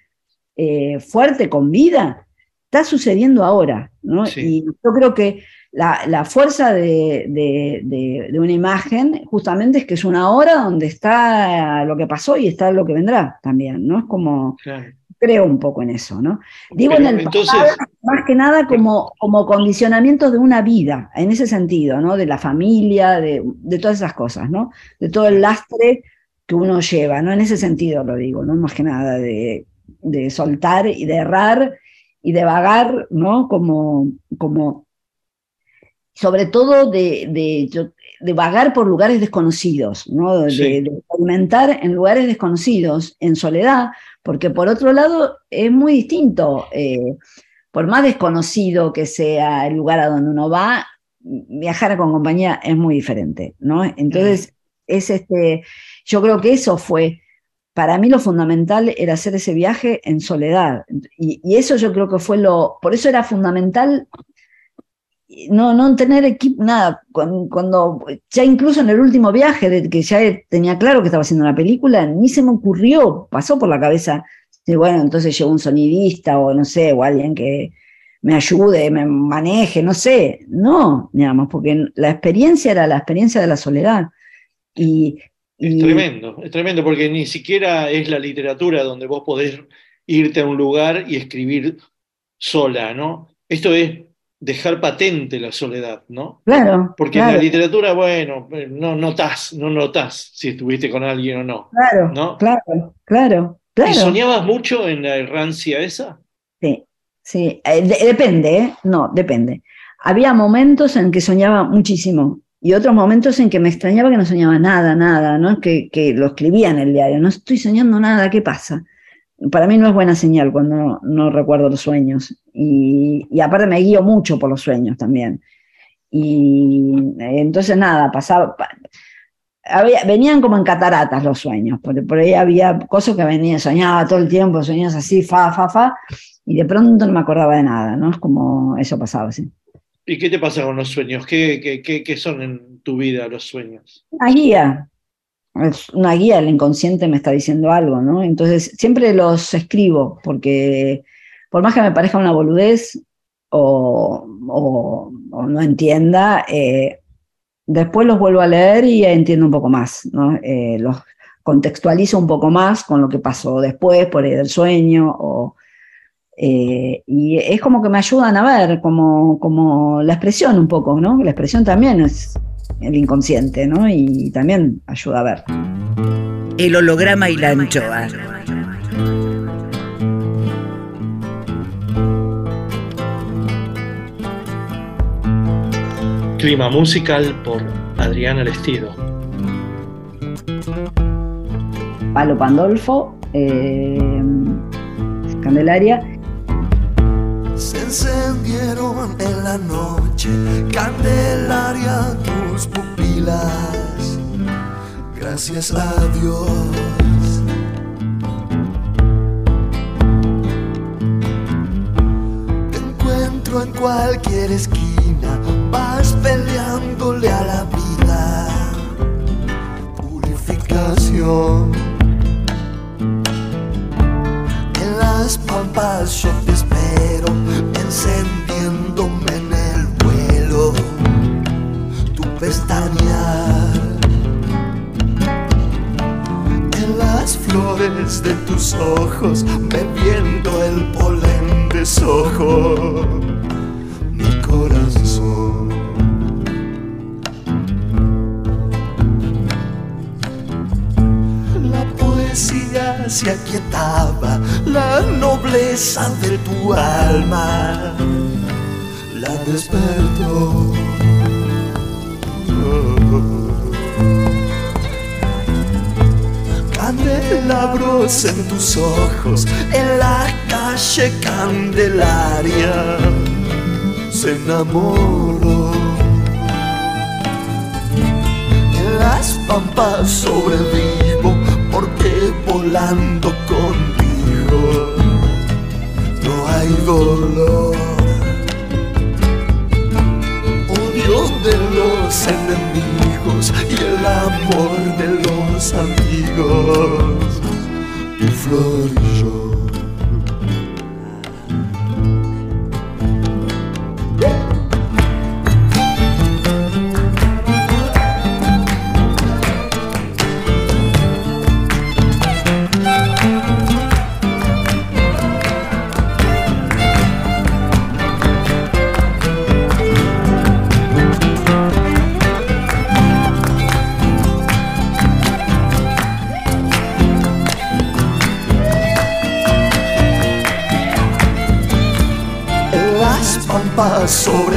eh, fuerte, con vida, está sucediendo ahora, ¿no? Sí. Y yo creo que la, la fuerza de, de- de- de una imagen justamente es que es una hora donde está lo que pasó y está lo que vendrá también, ¿no? Es como, Claro. creo un poco en eso, ¿no? Digo Pero en el entonces- pasado, más que nada como, como condicionamientos de una vida, en ese sentido, ¿no? De la familia, de, de todas esas cosas, ¿no? De todo el lastre que uno lleva, ¿no? En ese sentido lo digo, ¿no? Más que nada de, de soltar y de errar y de vagar, ¿no? Como, como sobre todo de, de, vagar por lugares desconocidos, ¿no? De, de experimentar en lugares desconocidos, en soledad, porque por otro lado es muy distinto, eh, por más desconocido que sea el lugar a donde uno va, viajar con compañía es muy diferente, ¿no? Entonces, es este, yo creo que eso fue, para mí lo fundamental era hacer ese viaje en soledad, y, y eso yo creo que fue lo, por eso era fundamental no, no tener equipo, nada, cuando, cuando- ya incluso en el último viaje, que ya tenía claro que estaba haciendo una película, ni se me ocurrió, pasó por la cabeza, de, bueno, entonces llevo un sonidista o no sé, o alguien que me ayude, me maneje, no sé, no, digamos, porque la experiencia era la experiencia de la soledad. Y, Es tremendo, es tremendo, porque ni siquiera es la literatura donde vos podés irte a un lugar y escribir sola, ¿no? Esto es dejar patente la soledad, ¿no? Claro. Porque en la literatura, bueno, no notás, no notás si estuviste con alguien o no. Claro, ¿no? claro, claro, claro. ¿Y soñabas mucho en la errancia esa? Sí, sí, eh, de- depende, ¿eh? No, depende. Había momentos en que soñaba muchísimo y otros momentos en que me extrañaba que no soñaba nada, nada, ¿no? Que, que lo escribía en el diario, no estoy soñando nada, ¿qué pasa? Para mí no es buena señal cuando no, no recuerdo los sueños y, y aparte me guío mucho por los sueños también. Y entonces nada, pasaba, pa- había- venían como en cataratas los sueños, por, por ahí había cosas que venían, soñaba todo el tiempo, sueños así, fa, fa, fa, y de pronto no me acordaba de nada, ¿no? Es como eso pasaba así. ¿Y qué te pasa con los sueños? ¿Qué, qué, qué- qué son en tu vida los sueños? Una guía, es una guía, el inconsciente me está diciendo algo, ¿no? Entonces siempre los escribo, porque por más que me parezca una boludez o, o- no entienda, eh, después los vuelvo a leer y entiendo un poco más, ¿no? Eh, los contextualizo un poco más con lo que pasó después, por del sueño, o, eh, y es como que me ayudan a ver, como, como la expresión un poco, ¿no? La expresión también es el inconsciente, ¿no? Y también ayuda a ver. El holograma y la anchoa. Clima musical por Adriana Lestido. Palo Pandolfo, eh, Candelaria, encendieron en la noche, Candelaria, tus pupilas. Gracias a Dios. Te encuentro en cualquier esquina, vas peleándole a la vida. Purificación. En las pampas yo te espero, encendiéndome en el vuelo, tu pestañear. En las flores de tus ojos, bebiendo el polen de sojo, mi corazón. Se aquietaba, la nobleza de tu alma la despertó. Candelabros en tus ojos, en la calle Candelaria se enamoró. En las pampas sobrevivo porque volando contigo no hay dolor. Odio de los enemigos y el amor de los amigos. Tu flor y yo. Pampas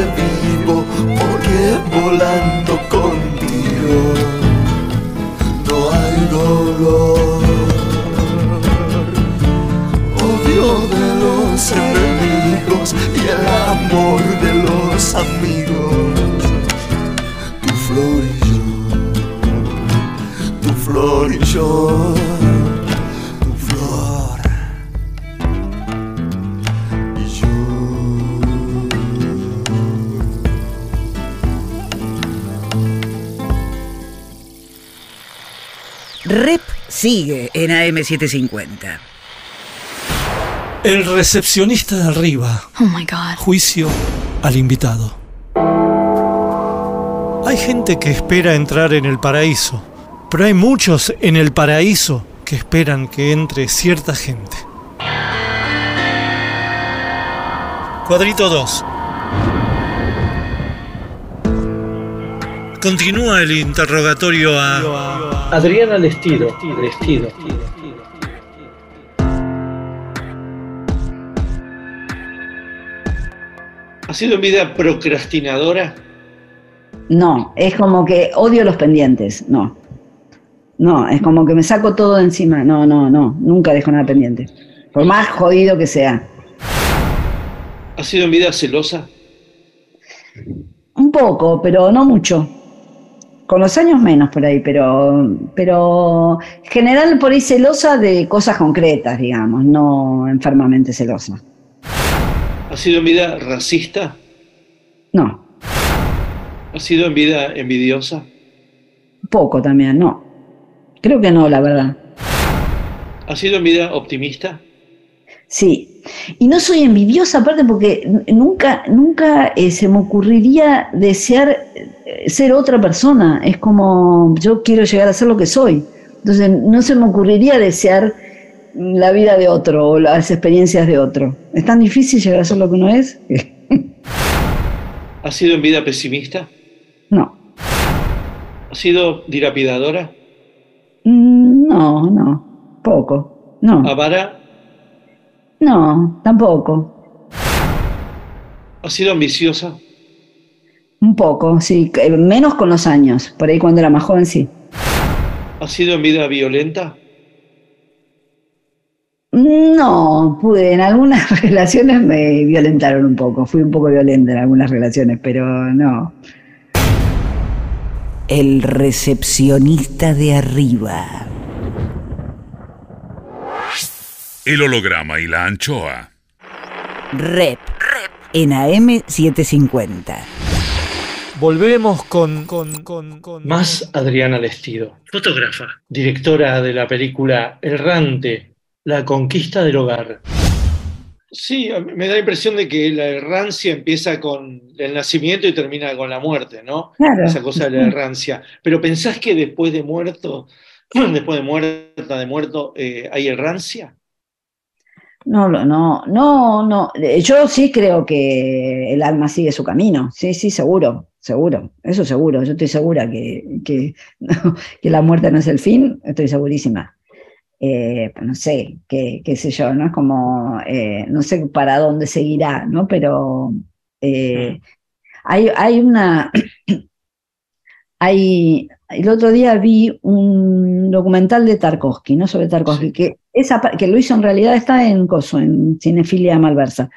en AM750. El recepcionista de arriba. Oh my God. Juicio al invitado. Hay gente que espera entrar en el paraíso, pero hay muchos en el paraíso que esperan que entre cierta gente. Cuadrito 2. Continúa el interrogatorio a... Adriana Lestido. Lestido. ¿Ha sido en vida procrastinadora? No, es como que odio los pendientes, no. No, es como que me saco todo de encima. No, no, no, nunca dejo nada pendiente. Por más jodido que sea. ¿Ha sido en vida celosa? Un poco, pero no mucho. Con los años menos por ahí, pero, pero en general por ahí celosa de cosas concretas, digamos, no enfermamente celosa. ¿Ha sido en vida racista? No, ¿Ha sido en vida envidiosa? poco también, no. Creo que no, la verdad. ¿Ha sido en vida optimista? Sí. Y no soy envidiosa aparte porque nunca, nunca eh, se me ocurriría desear eh, ser otra persona. Es como yo quiero llegar a ser lo que soy. Entonces no se me ocurriría desear la vida de otro o las experiencias de otro. Es tan difícil llegar a ser lo que uno es. [LAUGHS] ¿Ha sido en vida pesimista? No. ¿Ha sido dilapidadora? Mm, No, no. Poco. No. ¿Avara? No, tampoco. ¿Ha sido ambiciosa? Un poco, sí. Menos con los años. Por ahí cuando era más joven, sí. ¿Ha sido en vida violenta? No, pude, en algunas [LAUGHS] relaciones me violentaron un poco, fui un poco violenta en algunas relaciones, pero no. El recepcionista de arriba. El holograma y la anchoa. Rep. En AM750. Volvemos con, con, con, con- Más Adriana Lestido, fotógrafa, directora de la película Errante, La conquista del hogar. Sí, me da la impresión de que la errancia empieza con el nacimiento y termina con la muerte, ¿no? Claro. Esa cosa de la errancia. Pero ¿pensás que después de muerto, [CLEARS THROAT] después de muerta, de muerto, eh, hay errancia? No, no, no, no. Eh, Yo sí creo que el alma sigue su camino. Sí, sí, seguro, seguro. Eso seguro. Yo estoy segura que, que, [LAUGHS] que la muerte no es el fin. Estoy segurísima. Eh, no sé, qué, qué sé yo, ¿no? Es como, eh, no sé para dónde seguirá, ¿no? Pero eh, hay, hay una. [CLEARS THROAT] Hay, el otro día vi un documental de Tarkovsky, ¿no? Sobre Tarkovsky, que, esa, pa- que lo hizo en realidad, está en Coso, en Cinefilia Malversa.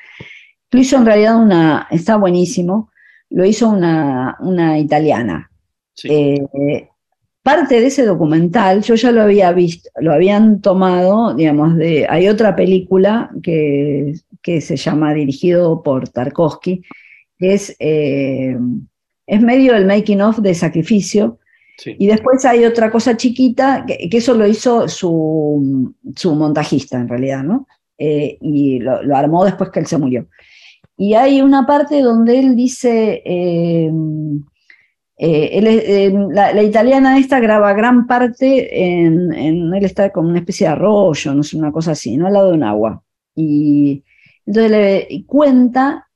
Lo hizo en realidad una, está buenísimo, lo hizo una, una italiana. Eh, parte de ese documental, yo ya lo había visto, lo habían tomado, digamos, de, hay otra película que, que se llama Dirigido por Tarkovsky, que es, eh, es medio el making of de Sacrificio, y después hay otra cosa chiquita, que, que eso lo hizo su, su montajista en realidad, ¿no? Eh, y lo, lo armó después que él se murió. Y hay una parte donde él dice, eh, eh, él eh, la, la italiana esta graba gran parte en, en- él está como una especie de arroyo, no sé, una cosa así, ¿no? Al lado de un agua. Y entonces le cuenta,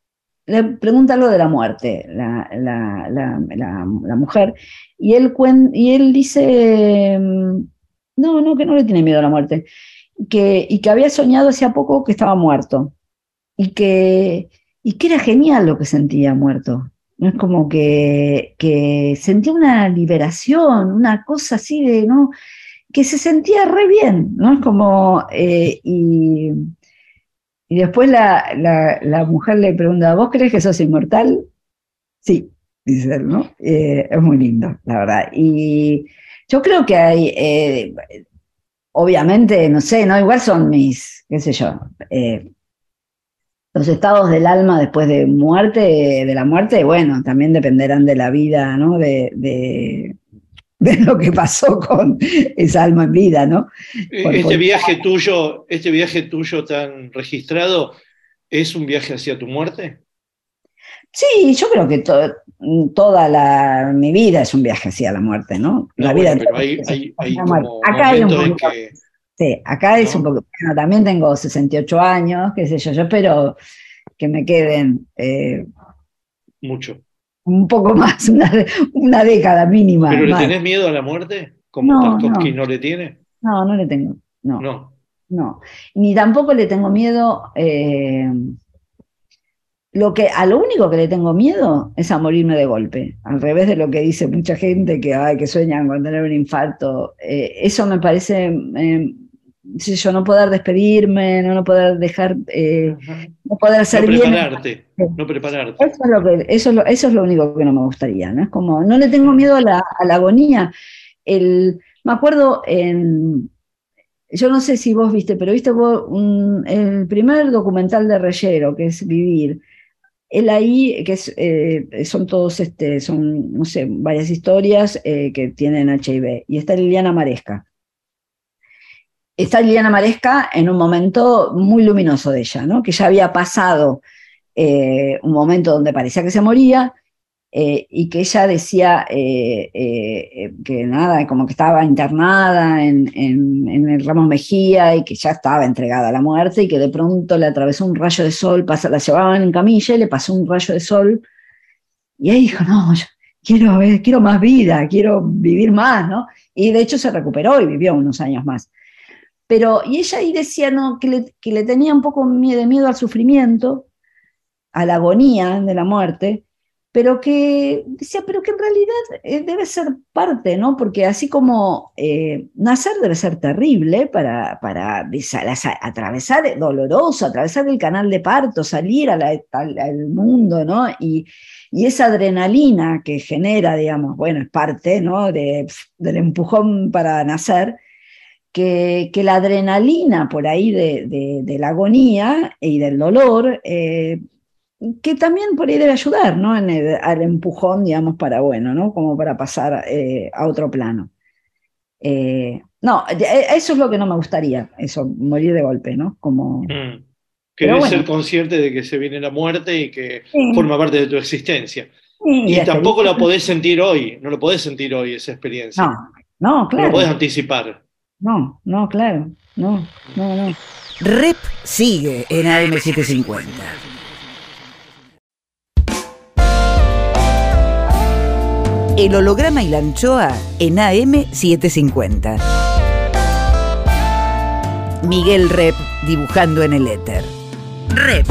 le pregunta algo de la muerte, la, la- la- la- mujer, y él, cuen- y él dice, mm, no, no, que no le tiene miedo a la muerte, que, y que había soñado hacía poco que estaba muerto, y que, y que era genial lo que sentía muerto. Es como que, que sentía una liberación, una cosa así de, ¿no? Que se sentía re bien, ¿no? Es como, eh, y después la, la, mujer le pregunta, ¿vos crees que sos inmortal? Sí, dice él, ¿no? Eh, es muy lindo, la verdad. Y yo creo que hay, eh, obviamente, no sé, ¿no? Igual son mis, qué sé yo, eh, los estados del alma después de muerte, de la muerte, bueno, también dependerán de la vida, ¿no? De, de lo que pasó con esa alma en vida, ¿no? Por- Este por- viaje tuyo, este viaje tuyo tan registrado, ¿es un viaje hacia tu muerte? Sí, yo creo que to- toda la, mi vida es un viaje hacia la muerte, ¿no? La No, vida pero hay, hay, hay Acá hay un poquito- que Sí, acá es un poco, bueno, también tengo 68 años, qué sé yo, yo espero que me queden eh, mucho. Un poco más, [LAUGHS] una, una década mínima. ¿Pero le más. tenés miedo a la muerte? Como No, Tarkovsky no. no. le tiene. No, no le tengo. No, No. no. Ni tampoco le tengo miedo. eh, lo que, a lo único que le tengo miedo es a morirme de golpe. Al revés de lo que dice mucha gente que, ay, que sueñan con tener un infarto. Eh, eso me parece. eh, si yo no poder despedirme, no, no poder dejar. eh, no poder hacer no bien. prepararte. No prepararte. Eso es, lo que, eso, es lo, eso es lo único que no me gustaría, ¿no? Es como, no le tengo miedo a la, a la agonía. El, me acuerdo en, yo no sé si vos viste, pero viste vos un- el primer documental de Reyero, que es Vivir. Él ahí, que es, eh, son todos, este, son, no sé, varias historias eh, que tienen HIV. Y está Liliana Maresca. Está Liliana Maresca en un momento muy luminoso de ella, ¿no? Que ya había pasado eh, un momento donde parecía que se moría eh, y que ella decía eh, que nada, como que estaba internada en, el Ramos Mejía y que ya estaba entregada a la muerte y que de pronto le atravesó un rayo de sol, la llevaban en camilla y le pasó un rayo de sol y ahí dijo, no, yo quiero, quiero más vida, quiero vivir más, ¿no? Y de hecho se recuperó y vivió unos años más. Pero, y ella ahí decía, no, que le, que le tenía un poco de miedo al sufrimiento, a la agonía de la muerte, pero que decía, pero que en realidad eh, debe ser parte, ¿no? Porque así como eh, nacer debe ser terrible para, para atravesar, doloroso, atravesar el canal de parto, salir al mundo, ¿no? Y, y esa adrenalina que genera, digamos, bueno, es parte, ¿no? De, del empujón para nacer, que, que la adrenalina por ahí de, de- de la agonía y del dolor, eh, que también por ahí debe ayudar, ¿no? En el- al empujón, digamos, para, bueno, ¿no? Como para pasar eh, a otro plano. Eh, no, eso es lo que no me gustaría, eso, morir de golpe, ¿no? Como... Mm. Querés bueno. ser consciente de que se viene la muerte y que Sí. forma parte de tu existencia. Sí, Y la tampoco la podés sentir hoy, no lo podés sentir hoy esa experiencia. No, no, No claro. lo podés anticipar. No, no, claro. No, no, no. Rep sigue en AM750. El holograma y la anchoa en AM750. Miguel Rep dibujando en el éter. Rep.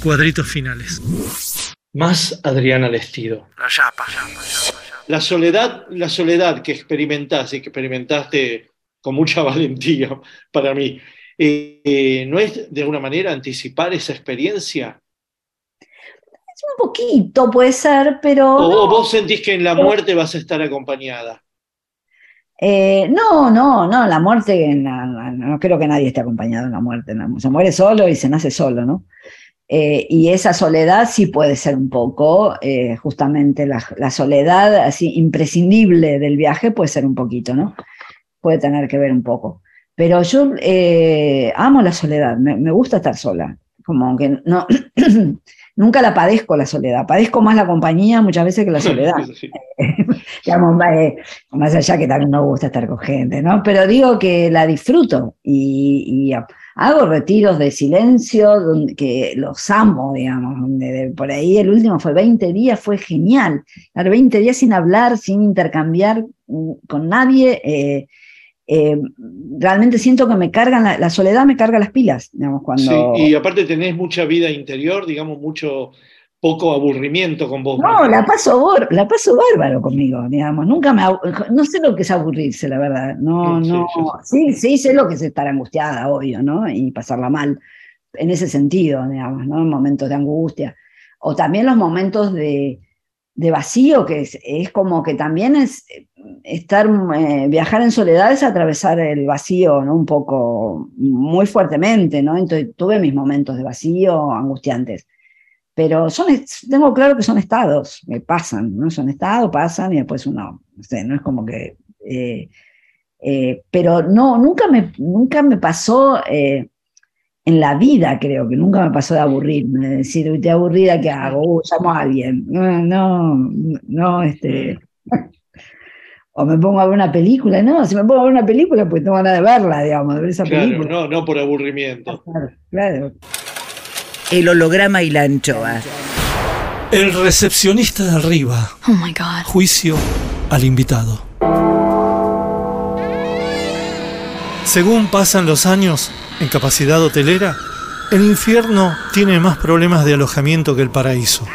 Cuadritos finales. Más Adriana Lestido. La soledad, la soledad que experimentás y que experimentaste con mucha [LAUGHS] valentía para mí, eh, eh, ¿no es de alguna manera anticipar esa experiencia? Un poquito puede ser, pero. ¿O, no. vos sentís que en la muerte vas a estar acompañada? Eh, no, no, no, la muerte, no, no, no creo que nadie esté acompañado en la muerte, no, se muere solo y se nace solo, ¿no? Eh, y esa soledad sí puede ser un poco, eh, justamente la, la soledad así imprescindible del viaje puede ser un poquito, ¿no? Puede tener que ver un poco. Pero yo eh, amo la soledad, me, me gusta estar sola, como que no, [CLEARS THROAT] nunca la padezco la soledad, padezco más la compañía muchas veces que la soledad [LAUGHS] Sí. [LAUGHS] digamos, más, eh, más allá que también nos gusta estar con gente, ¿no? Pero digo que la disfruto y, y hago retiros de silencio donde, que los amo, digamos, donde de- por ahí el último fue 20 días, fue genial, dar 20 días sin hablar, sin intercambiar mm, con nadie. eh, eh, realmente siento que me cargan, la, la soledad me carga las pilas, digamos, cuando... Sí, y aparte tenés mucha vida interior, digamos, mucho poco aburrimiento con vos. No, la paso, la paso bárbaro conmigo, digamos. Nunca me. No sé lo que es aburrirse, la verdad. No, Sí, sí, no. Sí, sí, sé lo que es estar angustiada, obvio, ¿no? Y pasarla mal. En ese sentido, digamos, ¿no? Momentos de angustia. O también los momentos de, de vacío, que es, es como que también es estar, eh, viajar en soledad es atravesar el vacío, ¿no? Un poco, muy fuertemente, ¿no? Entonces tuve mis momentos de vacío angustiantes pero son, tengo claro que son estados, me pasan, ¿no? Son estados, pasan y después uno, no sé, no es como que... eh, eh, pero no, nunca me, nunca me pasó eh, en la vida, creo que nunca me pasó de aburrirme, de decir, estoy aburrida, ¿qué hago? Uh, llamo a alguien. No, no, no, este... [LAUGHS] O me pongo a ver una película, no, si me pongo a ver una película, pues tengo ganas de verla, digamos, de ver esa Claro, película. no, no por aburrimiento. Claro, claro. El holograma y la anchoa. El recepcionista de arriba. Oh my God. Juicio al invitado. Según pasan los años en capacidad hotelera, el infierno tiene más problemas de alojamiento que el paraíso.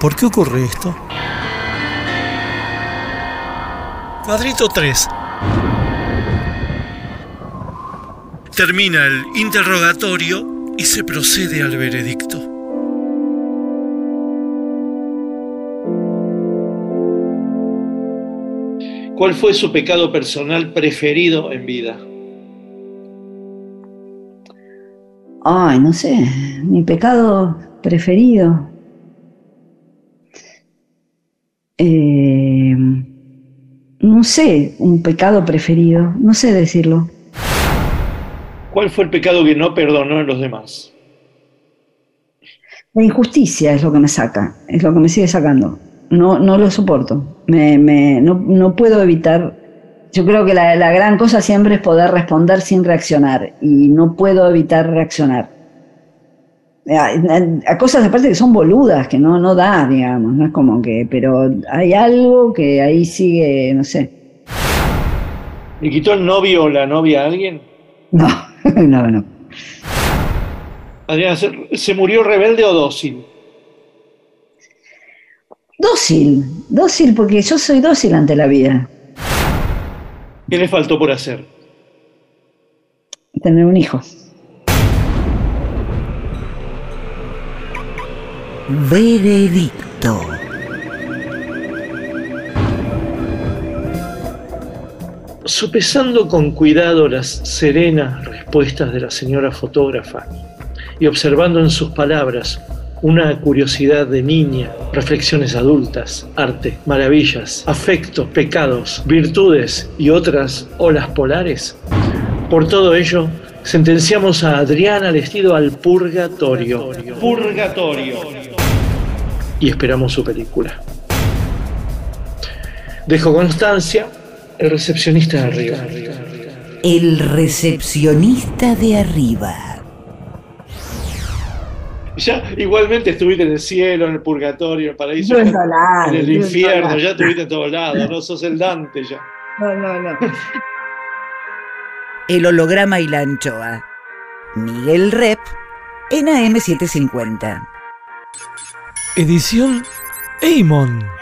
¿Por qué ocurre esto? Cuadrito 3. Termina el interrogatorio y se procede al veredicto. ¿Cuál fue su pecado personal preferido en vida? Ay, no sé, mi pecado preferido. Eh, no sé, un pecado preferido, no sé decirlo. ¿Cuál fue el pecado que no perdonó en los demás? La injusticia es lo que me saca, es lo que me sigue sacando. No, no lo soporto. Me, me- no, no puedo evitar. Yo creo que la, la gran cosa siempre es poder responder sin reaccionar y no puedo evitar reaccionar. A, a- a cosas aparte que son boludas, que no, no da, digamos, no es como que, pero hay algo que ahí sigue, no sé. ¿Le quitó el novio o la novia a alguien? No, no, no. Adriana, ¿se, se murió rebelde o dócil? Dócil, dócil porque yo soy dócil ante la vida. ¿Qué le faltó por hacer? Tener un hijo. Veredicto. Sopesando con cuidado las serenas respuestas de la señora fotógrafa y observando en sus palabras una curiosidad de niña, reflexiones adultas, arte, maravillas, afectos, pecados, virtudes y otras olas polares, por todo ello sentenciamos a Adriana Lestido al purgatorio. Purgatorio. Y esperamos su película. Dejo constancia, el recepcionista de arriba. El recepcionista de arriba. Ya igualmente estuviste en el cielo, en el purgatorio, en el paraíso, en en, el infierno, ya estuviste en todos lados, no sos el Dante ya. No, no, no. El holograma y la anchoa. Miguel Rep en AM750. Edición Eimon.